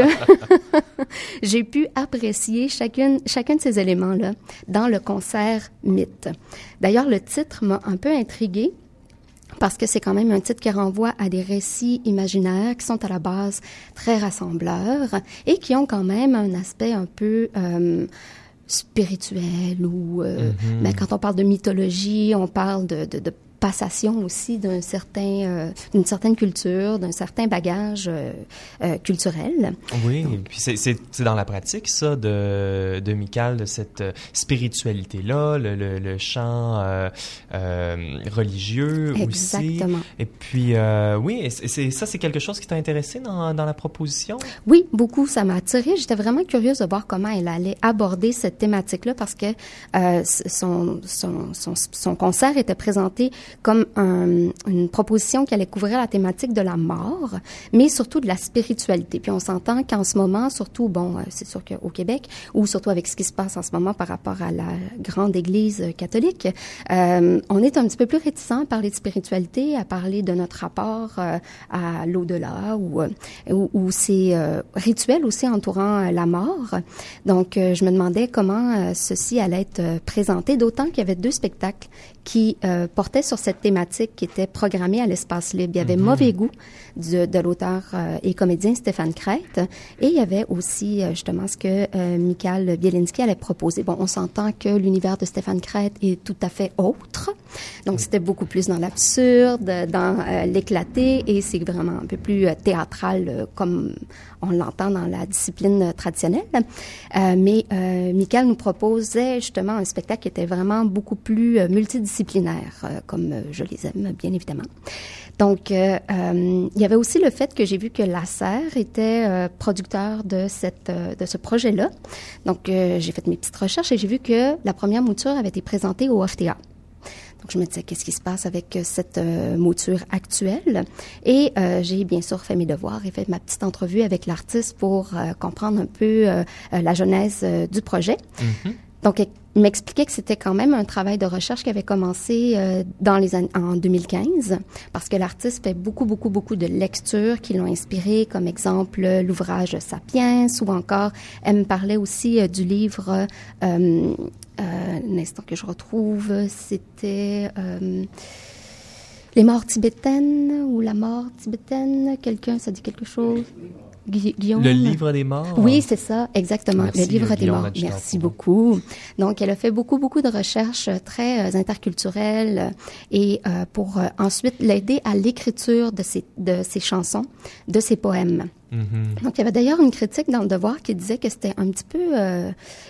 j'ai pu apprécier chacune, chacun de ces éléments-là dans le concert Mythe. D'ailleurs, le titre m'a un peu intriguée parce que c'est quand même un titre qui renvoie à des récits imaginaires qui sont à la base très rassembleurs et qui ont quand même un aspect un peu euh, spirituel ou euh, mm-hmm. ben, quand on parle de mythologie, on parle de, de, de passation aussi d'un certain, euh, d'une certaine culture, d'un certain bagage euh, euh, culturel. Oui, puis c'est dans la pratique, ça, de, de Michael, de cette spiritualité-là, le, le, le, chant religieux Exactement. aussi. Et puis, oui, c'est ça, c'est quelque chose qui t'a intéressé dans, dans la proposition? Oui, beaucoup. Ça m'a attiré. J'étais vraiment curieuse de voir comment elle allait aborder cette thématique-là parce que son, son, son, son concert était présenté comme une proposition qui allait couvrir la thématique de la mort, mais surtout de la spiritualité. Puis on s'entend qu'en ce moment, surtout, bon, c'est sûr qu'au Québec, ou surtout avec ce qui se passe en ce moment par rapport à la grande Église catholique, on est un petit peu plus réticent à parler de spiritualité, à parler de notre rapport à l'au-delà ou, ou, ou ces rituels aussi entourant la mort. Donc, je me demandais comment ceci allait être présenté, d'autant qu'il y avait deux spectacles qui euh, portait sur cette thématique qui était programmée à l'espace libre. Il y avait mhm. Mauvais goût de, l'auteur euh, et comédien Stéphane Crête et il y avait aussi euh, justement ce que euh, Michael Bielinski allait proposer. Bon, on s'entend que l'univers de Stéphane Crête est tout à fait autre. Donc, c'était beaucoup plus dans l'absurde, dans l'éclaté et c'est vraiment un peu plus théâtral comme on l'entend dans la discipline traditionnelle. mais Michael nous proposait justement un spectacle qui était vraiment beaucoup plus multidisciplinaire euh, comme euh, je les aime, bien évidemment. Donc, euh, il y avait aussi le fait que j'ai vu que la Serre était producteur de, cette, de ce projet-là. Donc, j'ai fait mes petites recherches et j'ai vu que la première mouture avait été présentée au OFTA. Donc, je me disais, qu'est-ce qui se passe avec cette mouture actuelle? Et j'ai bien sûr fait mes devoirs et fait ma petite entrevue avec l'artiste pour comprendre un peu la genèse du projet. Mm-hmm. Donc, il m'expliquait que c'était quand même un travail de recherche qui avait commencé euh, dans les en 2015, parce que l'artiste fait beaucoup, beaucoup, beaucoup de lectures qui l'ont inspiré, comme exemple l'ouvrage Sapiens, ou encore, elle me parlait aussi euh, du livre, euh, l'instant que je retrouve, c'était... les morts tibétaines ou la mort tibétaine, quelqu'un, ça dit quelque chose? Le livre des morts. Oui, c'est ça, exactement. le livre des morts. Merci beaucoup. Donc, elle a fait beaucoup, beaucoup de recherches euh, très euh, interculturelles euh, et pour ensuite l'aider à l'écriture de ses, de ses chansons, de ses poèmes. Mm-hmm. Donc, il y avait d'ailleurs une critique dans le Devoir qui disait que c'était un petit peu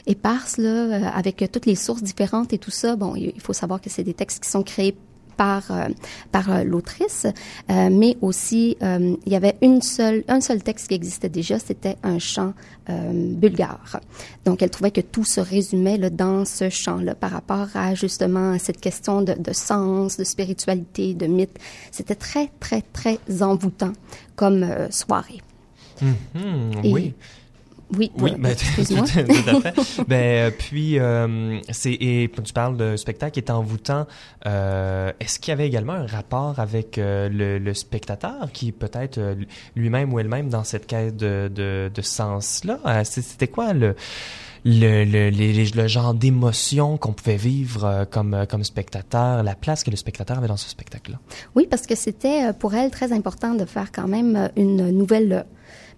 éparse, là, avec toutes les sources différentes et tout ça. Bon, il faut savoir que c'est des textes qui sont créés par euh, par euh, l'autrice, euh, mais aussi il y avait une seule un seul texte qui existait déjà, c'était un chant bulgare. Donc elle trouvait que tout se résumait là, dans ce chant-là par rapport à justement cette question de, de sens, de spiritualité, de mythe. C'était très très très envoûtant comme soirée. Mm-hmm, oui. Oui, oui, ben, tout, à fait. ben, euh, puis, euh, c'est et tu parles de spectacle qui est envoûtant. Euh, Est-ce qu'il y avait également un rapport avec euh, le, le, spectateur qui peut-être euh, lui-même ou elle-même dans cette quête de, de, de sens-là? C'était quoi le le, le, le genre d'émotion qu'on pouvait vivre comme, comme spectateur, la place que le spectateur avait dans ce spectacle-là? Oui, parce que c'était pour elle très important de faire quand même une nouvelle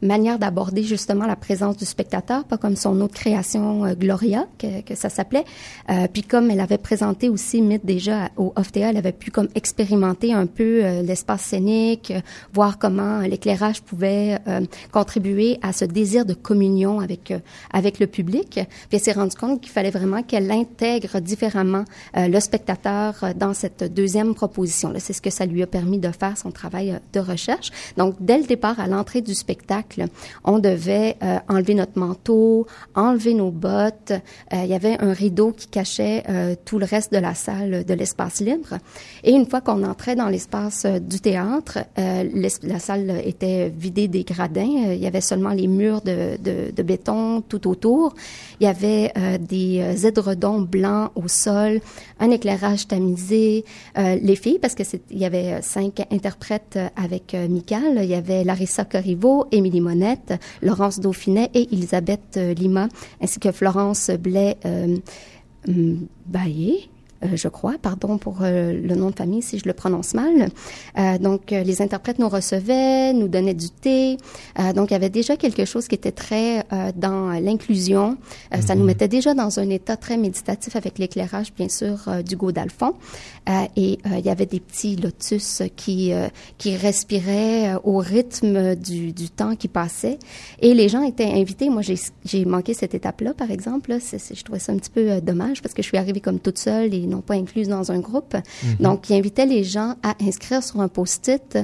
manière d'aborder justement la présence du spectateur, pas comme son autre création euh, Gloria que, que ça s'appelait. Euh, puis comme elle avait présenté aussi Mythe déjà au OFTA, elle avait pu comme expérimenter un peu euh, l'espace scénique, voir comment l'éclairage pouvait contribuer à ce désir de communion avec avec le public. Puis elle s'est rendue compte qu'il fallait vraiment qu'elle intègre différemment le spectateur dans cette deuxième proposition. C'est ce que ça lui a permis de faire son travail de recherche. Donc dès le départ, à l'entrée du spectacle on devait euh, enlever notre manteau, enlever nos bottes. Euh, il y avait un rideau qui cachait euh, tout le reste de la salle de l'espace libre. Et une fois qu'on entrait dans l'espace du théâtre, la salle était vidée des gradins. il y avait seulement les murs de, béton tout autour. Il y avait des édredons blancs au sol, un éclairage tamisé. les filles, parce que il y avait cinq interprètes avec Michael. Il y avait Larissa Corriveau, Émilie Laurence Dauphinet et Elisabeth euh, Lima, ainsi que Florence Blais euh, Baillé. Euh, je crois, pardon pour euh, le nom de famille si je le prononce mal. Euh, donc, les interprètes nous recevaient, nous donnaient du thé. donc, il y avait déjà quelque chose qui était très dans l'inclusion. Ça nous mhm. mettait déjà dans un état très méditatif avec l'éclairage, bien sûr, du d'Alphon. et il y avait des petits lotus qui qui respiraient au rythme du, du temps qui passait. Et les gens étaient invités. Moi, j'ai manqué cette étape-là, par exemple. Là. je trouvais ça un petit peu dommage parce que je suis arrivée comme toute seule et non pas inclus dans un groupe. Mhm. Donc, il invitait les gens à inscrire sur un post-it.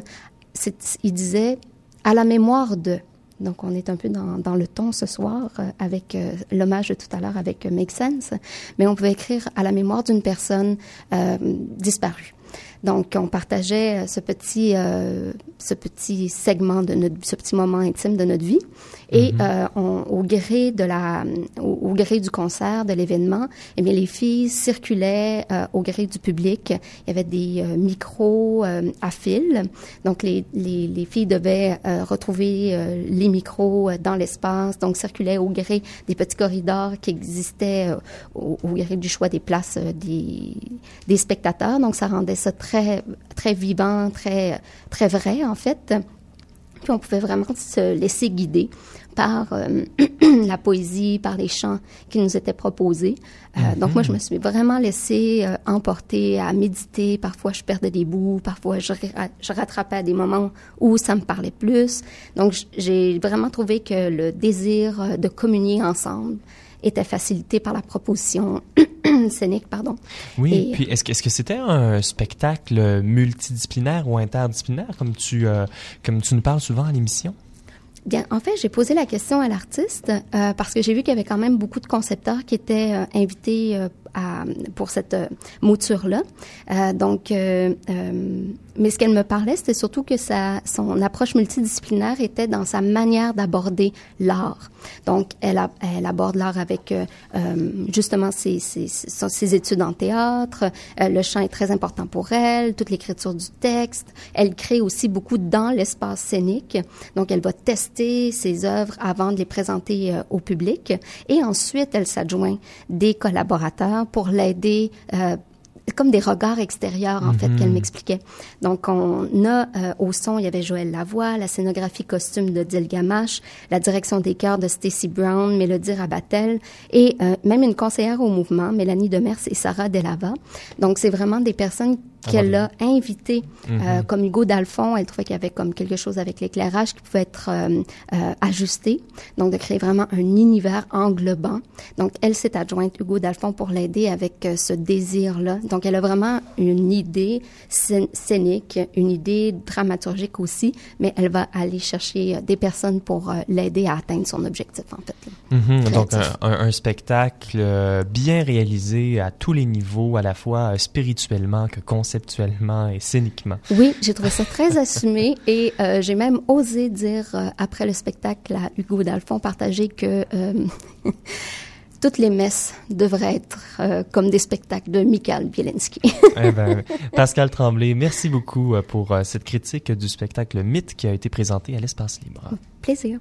Il disait à la mémoire de. Donc, on est un peu dans, dans le ton ce soir euh, avec euh, l'hommage de tout à l'heure avec euh, Make Sense, mais on pouvait écrire à la mémoire d'une personne disparue. Donc, on partageait ce petit, ce petit segment de notre, ce petit moment intime de notre vie. Et mm-hmm. on, au gré de la, au, gré du concert, de l'événement, eh bien, les filles circulaient au gré du public. Il y avait des micros à fil. Donc, les, les, les filles devaient retrouver les micros dans l'espace. Donc, circulaient au gré des petits corridors qui existaient au, au gré du choix des places des, des spectateurs. Donc, ça rendait ça très, très vivant, très, très vrai, en fait. Puis on pouvait vraiment se laisser guider par euh, la poésie, par les chants qui nous étaient proposés. Euh, donc moi, je me suis vraiment laissée euh, emporter à méditer. Parfois, je perdais des bouts. Parfois, je, je rattrapais à des moments où ça me parlait plus. Donc, j'ai vraiment trouvé que le désir de communier ensemble était facilité par la proposition scénique, pardon. Oui, puis est-ce que est-ce que c'était un spectacle multidisciplinaire ou interdisciplinaire comme tu euh, comme tu nous parles souvent à l'émission? Bien, en fait, j'ai posé la question à l'artiste euh, parce que j'ai vu qu'il y avait quand même beaucoup de concepteurs qui étaient euh, invités pour cette mouture-là. donc, mais ce qu'elle me parlait, c'était surtout que sa, son approche multidisciplinaire était dans sa manière d'aborder l'art. Donc, elle, aborde l'art avec euh, euh justement ses, ses, études en théâtre. Euh, le chant est très important pour elle, toute l'écriture du texte. Elle crée aussi beaucoup dans l'espace scénique. Donc, elle va tester ses œuvres avant de les présenter euh, au public. Et ensuite, elle s'adjoint des collaborateurs pour l'aider comme des regards extérieurs, en fait, qu'elle mhm. m'expliquait. Donc, on a euh, au son, il y avait Joël Lavoie, la scénographie costume de Dil Gamache, la direction des chœurs de Stacy Brown, Mélodie Rabatel et euh, même une conseillère au mouvement, Mélanie Demers et Sarah Delava. Donc, c'est vraiment des personnes qu'elle a invité, euh, mhm. comme Hugo Dalphon, elle trouvait qu'il y avait comme quelque chose avec l'éclairage qui pouvait être euh, euh, ajusté, donc de créer vraiment un univers englobant. Donc elle s'est adjointe Hugo Dalphon pour l'aider avec ce désir-là. Donc elle a vraiment une idée scénique, une idée dramaturgique aussi, mais elle va aller chercher des personnes pour l'aider à atteindre son objectif en fait. Mhm. donc un, un, spectacle bien réalisé à tous les niveaux, à la fois spirituellement que conceptuellement conceptuellement et scéniquement. Oui, j'ai trouvé ça très assumé et euh, j'ai même osé dire euh, après le spectacle à Hugo Dalphon partager que euh, toutes les messes devraient être comme des spectacles de Michael Bielinski. eh ben, Pascal Tremblay, merci beaucoup pour cette critique du spectacle Mythe qui a été présenté à l'Espace Libre. Plaisir.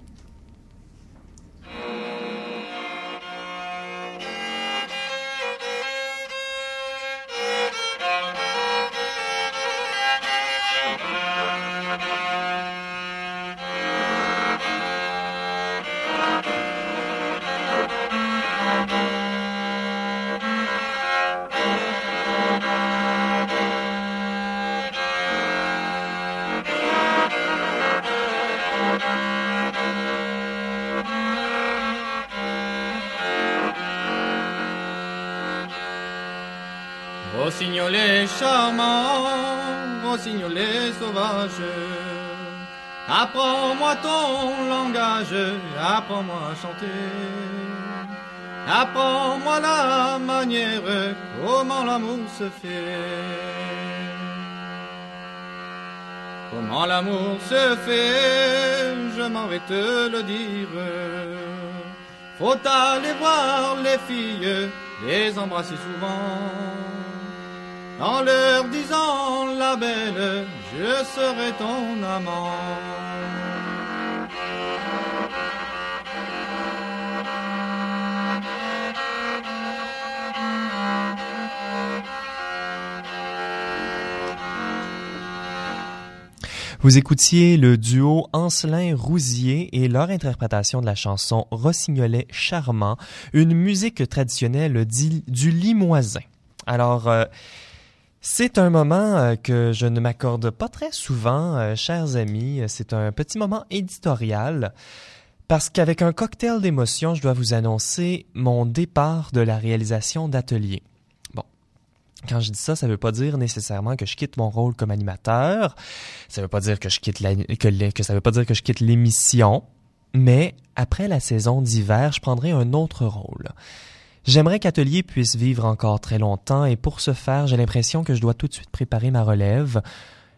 Rossignolet sauvage, apprends-moi ton langage, apprends-moi à chanter. Apprends-moi la manière comment l'amour se fait. Comment l'amour se fait, je m'en vais te le dire. Faut aller voir les filles, les embrasser souvent. En leur disant la belle, je serai ton amant. Vous écoutiez le duo Ancelin-Rousier et leur interprétation de la chanson Rossignolet charmant, une musique traditionnelle du Limoisin. Alors, euh, c'est un moment euh, que je ne m'accorde pas très souvent, euh, chers amis. C'est un petit moment éditorial. Parce qu'avec un cocktail d'émotions, je dois vous annoncer mon départ de la réalisation d'atelier. Quand je dis ça, ça ne veut pas dire nécessairement que je quitte mon rôle comme animateur. Ça veut pas dire que je quitte ça veut pas dire que je quitte l'émission. Mais après la saison d'hiver, je prendrai un autre rôle. J'aimerais qu'Atelier puisse vivre encore très longtemps et pour ce faire, j'ai l'impression que je dois tout de suite préparer ma relève.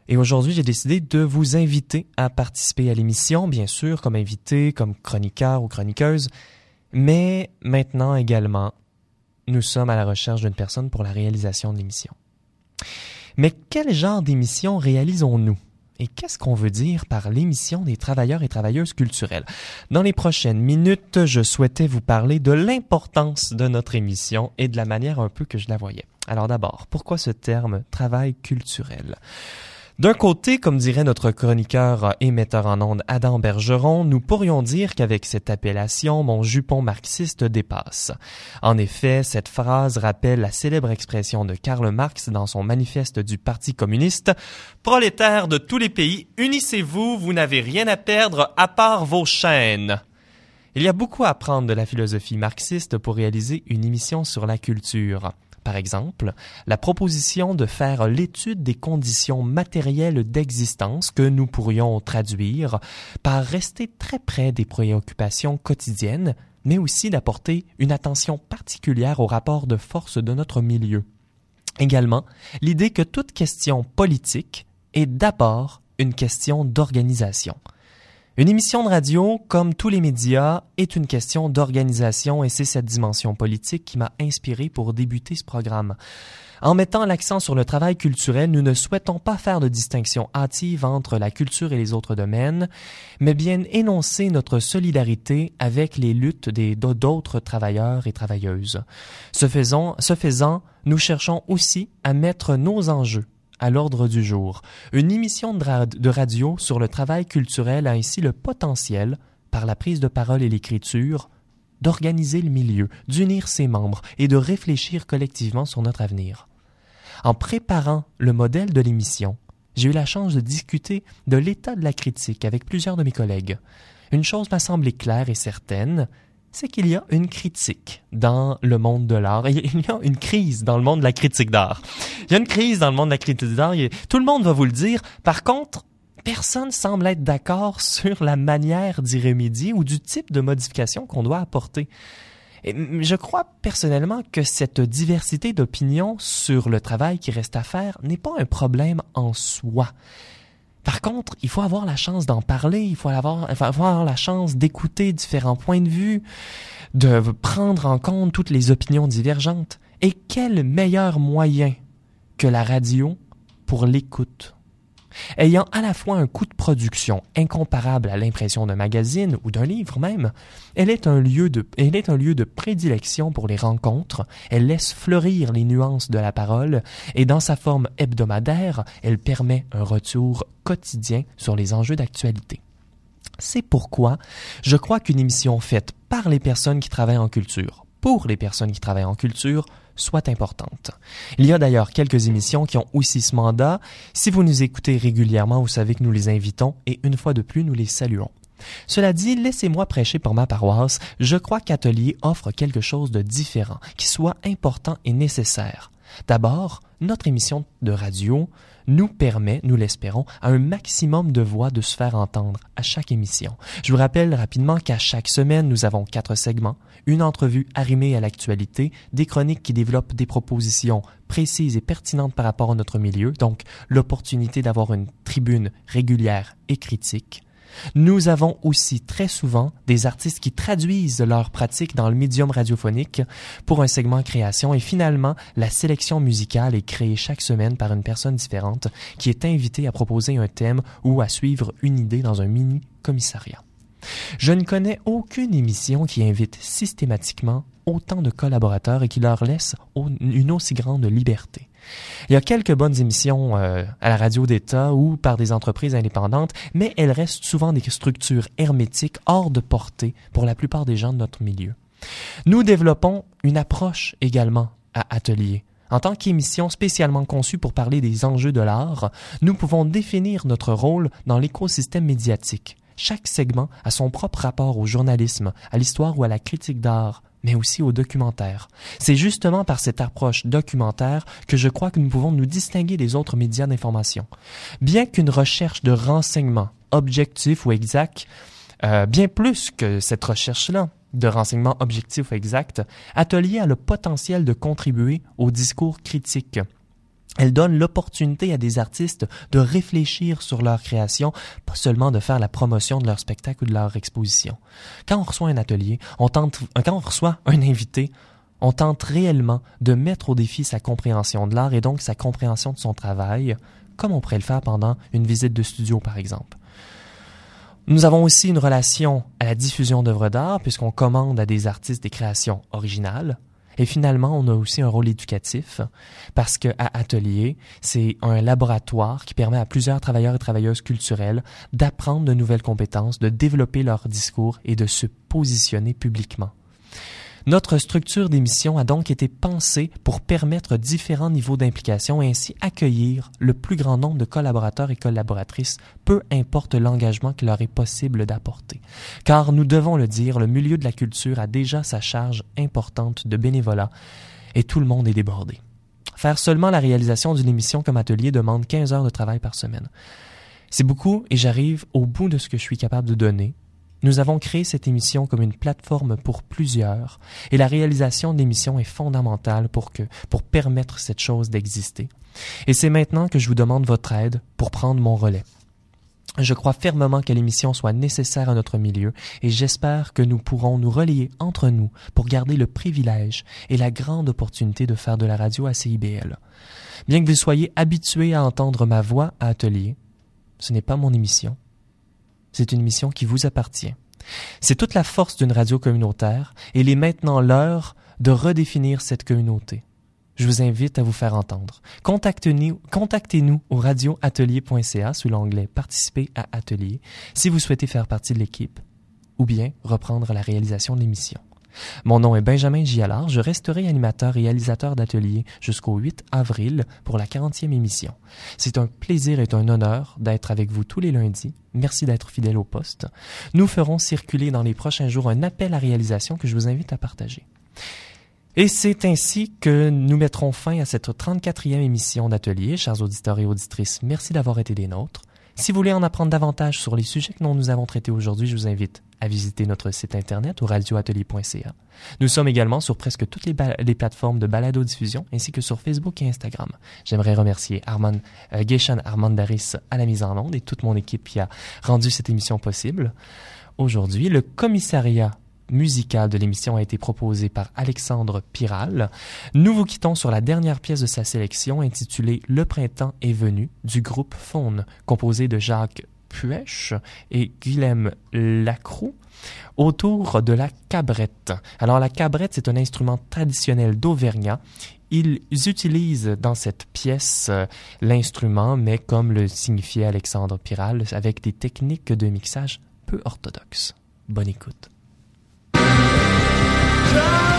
Et aujourd'hui, j'ai décidé de vous inviter à participer à l'émission, bien sûr, comme invité, comme chroniqueur ou chroniqueuse, mais maintenant également, nous sommes à la recherche d'une personne pour la réalisation de l'émission. Mais quel genre d'émission réalisons-nous? Et qu'est-ce qu'on veut dire par l'émission des travailleurs et travailleuses culturelles? Dans les prochaines minutes, je souhaitais vous parler de l'importance de notre émission et de la manière un peu que je la voyais. Alors d'abord, pourquoi ce terme travail culturel? D'un côté, comme dirait notre chroniqueur et metteur en ondes Adam Bergeron, nous pourrions dire qu'avec cette appellation, mon jupon marxiste dépasse. En effet, cette phrase rappelle la célèbre expression de Karl Marx dans son manifeste du Parti communiste Prolétaires de tous les pays, unissez-vous, vous n'avez rien à perdre à part vos chaînes. Il y a beaucoup à apprendre de la philosophie marxiste pour réaliser une émission sur la culture. Par exemple, la proposition de faire l'étude des conditions matérielles d'existence que nous pourrions traduire par rester très près des préoccupations quotidiennes, mais aussi d'apporter une attention particulière au rapport de force de notre milieu. Également, l'idée que toute question politique est d'abord une question d'organisation. Une émission de radio, comme tous les médias, est une question d'organisation et c'est cette dimension politique qui m'a inspiré pour débuter ce programme. En mettant l'accent sur le travail culturel, nous ne souhaitons pas faire de distinction hâtive entre la culture et les autres domaines, mais bien énoncer notre solidarité avec les luttes des d'autres travailleurs et travailleuses. Ce faisant, ce faisant, nous cherchons aussi à mettre nos enjeux à l'ordre du jour. Une émission de, radio sur le travail culturel a ainsi le potentiel, par la prise de parole et l'écriture, d'organiser le milieu, d'unir ses membres et de réfléchir collectivement sur notre avenir. En préparant le modèle de l'émission, j'ai eu la chance de discuter de l'état de la critique avec plusieurs de mes collègues. Une chose m'a semblé claire et certaine, c'est qu'il y a une critique dans le monde de l'art. Il y a une crise dans le monde de la critique d'art. Il y a une crise dans le monde de la critique d'art. Tout le monde va vous le dire. Par contre, personne semble être d'accord sur la manière d'y remédier ou du type de modification qu'on doit apporter. Je crois personnellement que cette diversité d'opinions sur le travail qui reste à faire n'est pas un problème en soi. Par contre, il faut avoir la chance d'en parler, il faut avoir, la chance d'écouter différents points de vue, de prendre en compte toutes les opinions divergentes. Et quel meilleur moyen que la radio pour l'écoute? Ayant à la fois un coût de production incomparable à l'impression d'un magazine ou d'un livre même, elle est, un lieu de, elle est un lieu de prédilection pour les rencontres, elle laisse fleurir les nuances de la parole, et dans sa forme hebdomadaire, elle permet un retour quotidien sur les enjeux d'actualité. C'est pourquoi je crois qu'une émission faite par les personnes qui travaillent en culture, pour les personnes qui travaillent en culture, soit importante. Il y a d'ailleurs quelques émissions qui ont aussi ce mandat. Si vous nous écoutez régulièrement, vous savez que nous les invitons et une fois de plus, nous les saluons. Cela dit, laissez-moi prêcher pour ma paroisse. Je crois qu'Atelier offre quelque chose de différent, qui soit important et nécessaire. D'abord, notre émission de radio nous permet, nous l'espérons, à un maximum de voix de se faire entendre à chaque émission. Je vous rappelle rapidement qu'à chaque semaine, nous avons quatre segments, une entrevue arrimée à l'actualité, des chroniques qui développent des propositions précises et pertinentes par rapport à notre milieu, donc l'opportunité d'avoir une tribune régulière et critique, nous avons aussi très souvent des artistes qui traduisent leurs pratiques dans le médium radiophonique pour un segment création et finalement la sélection musicale est créée chaque semaine par une personne différente qui est invitée à proposer un thème ou à suivre une idée dans un mini commissariat. Je ne connais aucune émission qui invite systématiquement autant de collaborateurs et qui leur laisse une aussi grande liberté. Il y a quelques bonnes émissions euh, à la radio d'État ou par des entreprises indépendantes, mais elles restent souvent des structures hermétiques hors de portée pour la plupart des gens de notre milieu. Nous développons une approche également à Atelier. En tant qu'émission spécialement conçue pour parler des enjeux de l'art, nous pouvons définir notre rôle dans l'écosystème médiatique. Chaque segment a son propre rapport au journalisme, à l'histoire ou à la critique d'art, mais aussi au documentaire. C'est justement par cette approche documentaire que je crois que nous pouvons nous distinguer des autres médias d'information. Bien qu'une recherche de renseignements objectif ou exact, euh, bien plus que cette recherche-là, de renseignements objectifs exacts, Atelier a le potentiel de contribuer au discours critique. Elle donne l'opportunité à des artistes de réfléchir sur leur création, pas seulement de faire la promotion de leur spectacle ou de leur exposition. Quand on reçoit un atelier, quand on reçoit un invité, on tente réellement de mettre au défi sa compréhension de l'art et donc sa compréhension de son travail, comme on pourrait le faire pendant une visite de studio par exemple. Nous avons aussi une relation à la diffusion d'œuvres d'art puisqu'on commande à des artistes des créations originales. Et finalement, on a aussi un rôle éducatif parce que à Atelier, c'est un laboratoire qui permet à plusieurs travailleurs et travailleuses culturelles d'apprendre de nouvelles compétences, de développer leur discours et de se positionner publiquement. Notre structure d'émission a donc été pensée pour permettre différents niveaux d'implication et ainsi accueillir le plus grand nombre de collaborateurs et collaboratrices, peu importe l'engagement qu'il leur est possible d'apporter. Car nous devons le dire, le milieu de la culture a déjà sa charge importante de bénévolat et tout le monde est débordé. Faire seulement la réalisation d'une émission comme atelier demande 15 heures de travail par semaine. C'est beaucoup et j'arrive au bout de ce que je suis capable de donner nous avons créé cette émission comme une plateforme pour plusieurs et la réalisation de l'émission est fondamentale pour que, pour permettre cette chose d'exister. Et c'est maintenant que je vous demande votre aide pour prendre mon relais. Je crois fermement que l'émission soit nécessaire à notre milieu et j'espère que nous pourrons nous relier entre nous pour garder le privilège et la grande opportunité de faire de la radio à CIBL. Bien que vous soyez habitués à entendre ma voix à atelier, ce n'est pas mon émission, c'est une mission qui vous appartient. C'est toute la force d'une radio communautaire et il est maintenant l'heure de redéfinir cette communauté. Je vous invite à vous faire entendre. Contactez-nous, au radioatelier.ca sous l'onglet Participer à Atelier si vous souhaitez faire partie de l'équipe ou bien reprendre la réalisation de l'émission. Mon nom est Benjamin Gialard. Je resterai animateur et réalisateur d'atelier jusqu'au 8 avril pour la 40e émission. C'est un plaisir et un honneur d'être avec vous tous les lundis. Merci d'être fidèle au poste. Nous ferons circuler dans les prochains jours un appel à réalisation que je vous invite à partager. Et c'est ainsi que nous mettrons fin à cette 34e émission d'atelier. Chers auditeurs et auditrices, merci d'avoir été des nôtres. Si vous voulez en apprendre davantage sur les sujets que nous avons traités aujourd'hui, je vous invite à visiter notre site internet au radioatelier.ca. Nous sommes également sur presque toutes les, plateformes de balado-diffusion ainsi que sur Facebook et Instagram. J'aimerais remercier Armand, euh, Geshan Armandaris à la mise en onde et toute mon équipe qui a rendu cette émission possible. Aujourd'hui, le commissariat musical de l'émission a été proposé par Alexandre Piral. Nous vous quittons sur la dernière pièce de sa sélection intitulée Le printemps est venu du groupe Faune, composé de Jacques Puech et Guilhem Lacroix autour de la cabrette. Alors la cabrette, c'est un instrument traditionnel d'Auvergnat. Ils utilisent dans cette pièce euh, l'instrument, mais comme le signifiait Alexandre Piral, avec des techniques de mixage peu orthodoxes. Bonne écoute. time.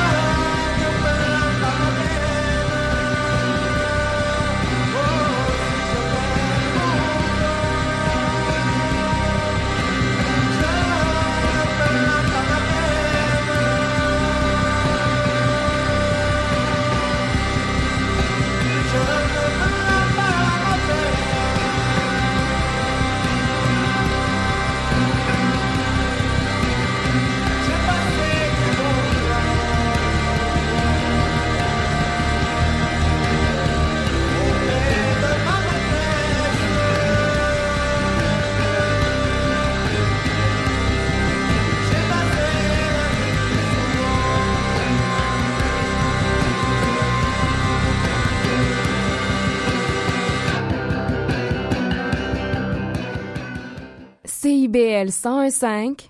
CIBL 101.5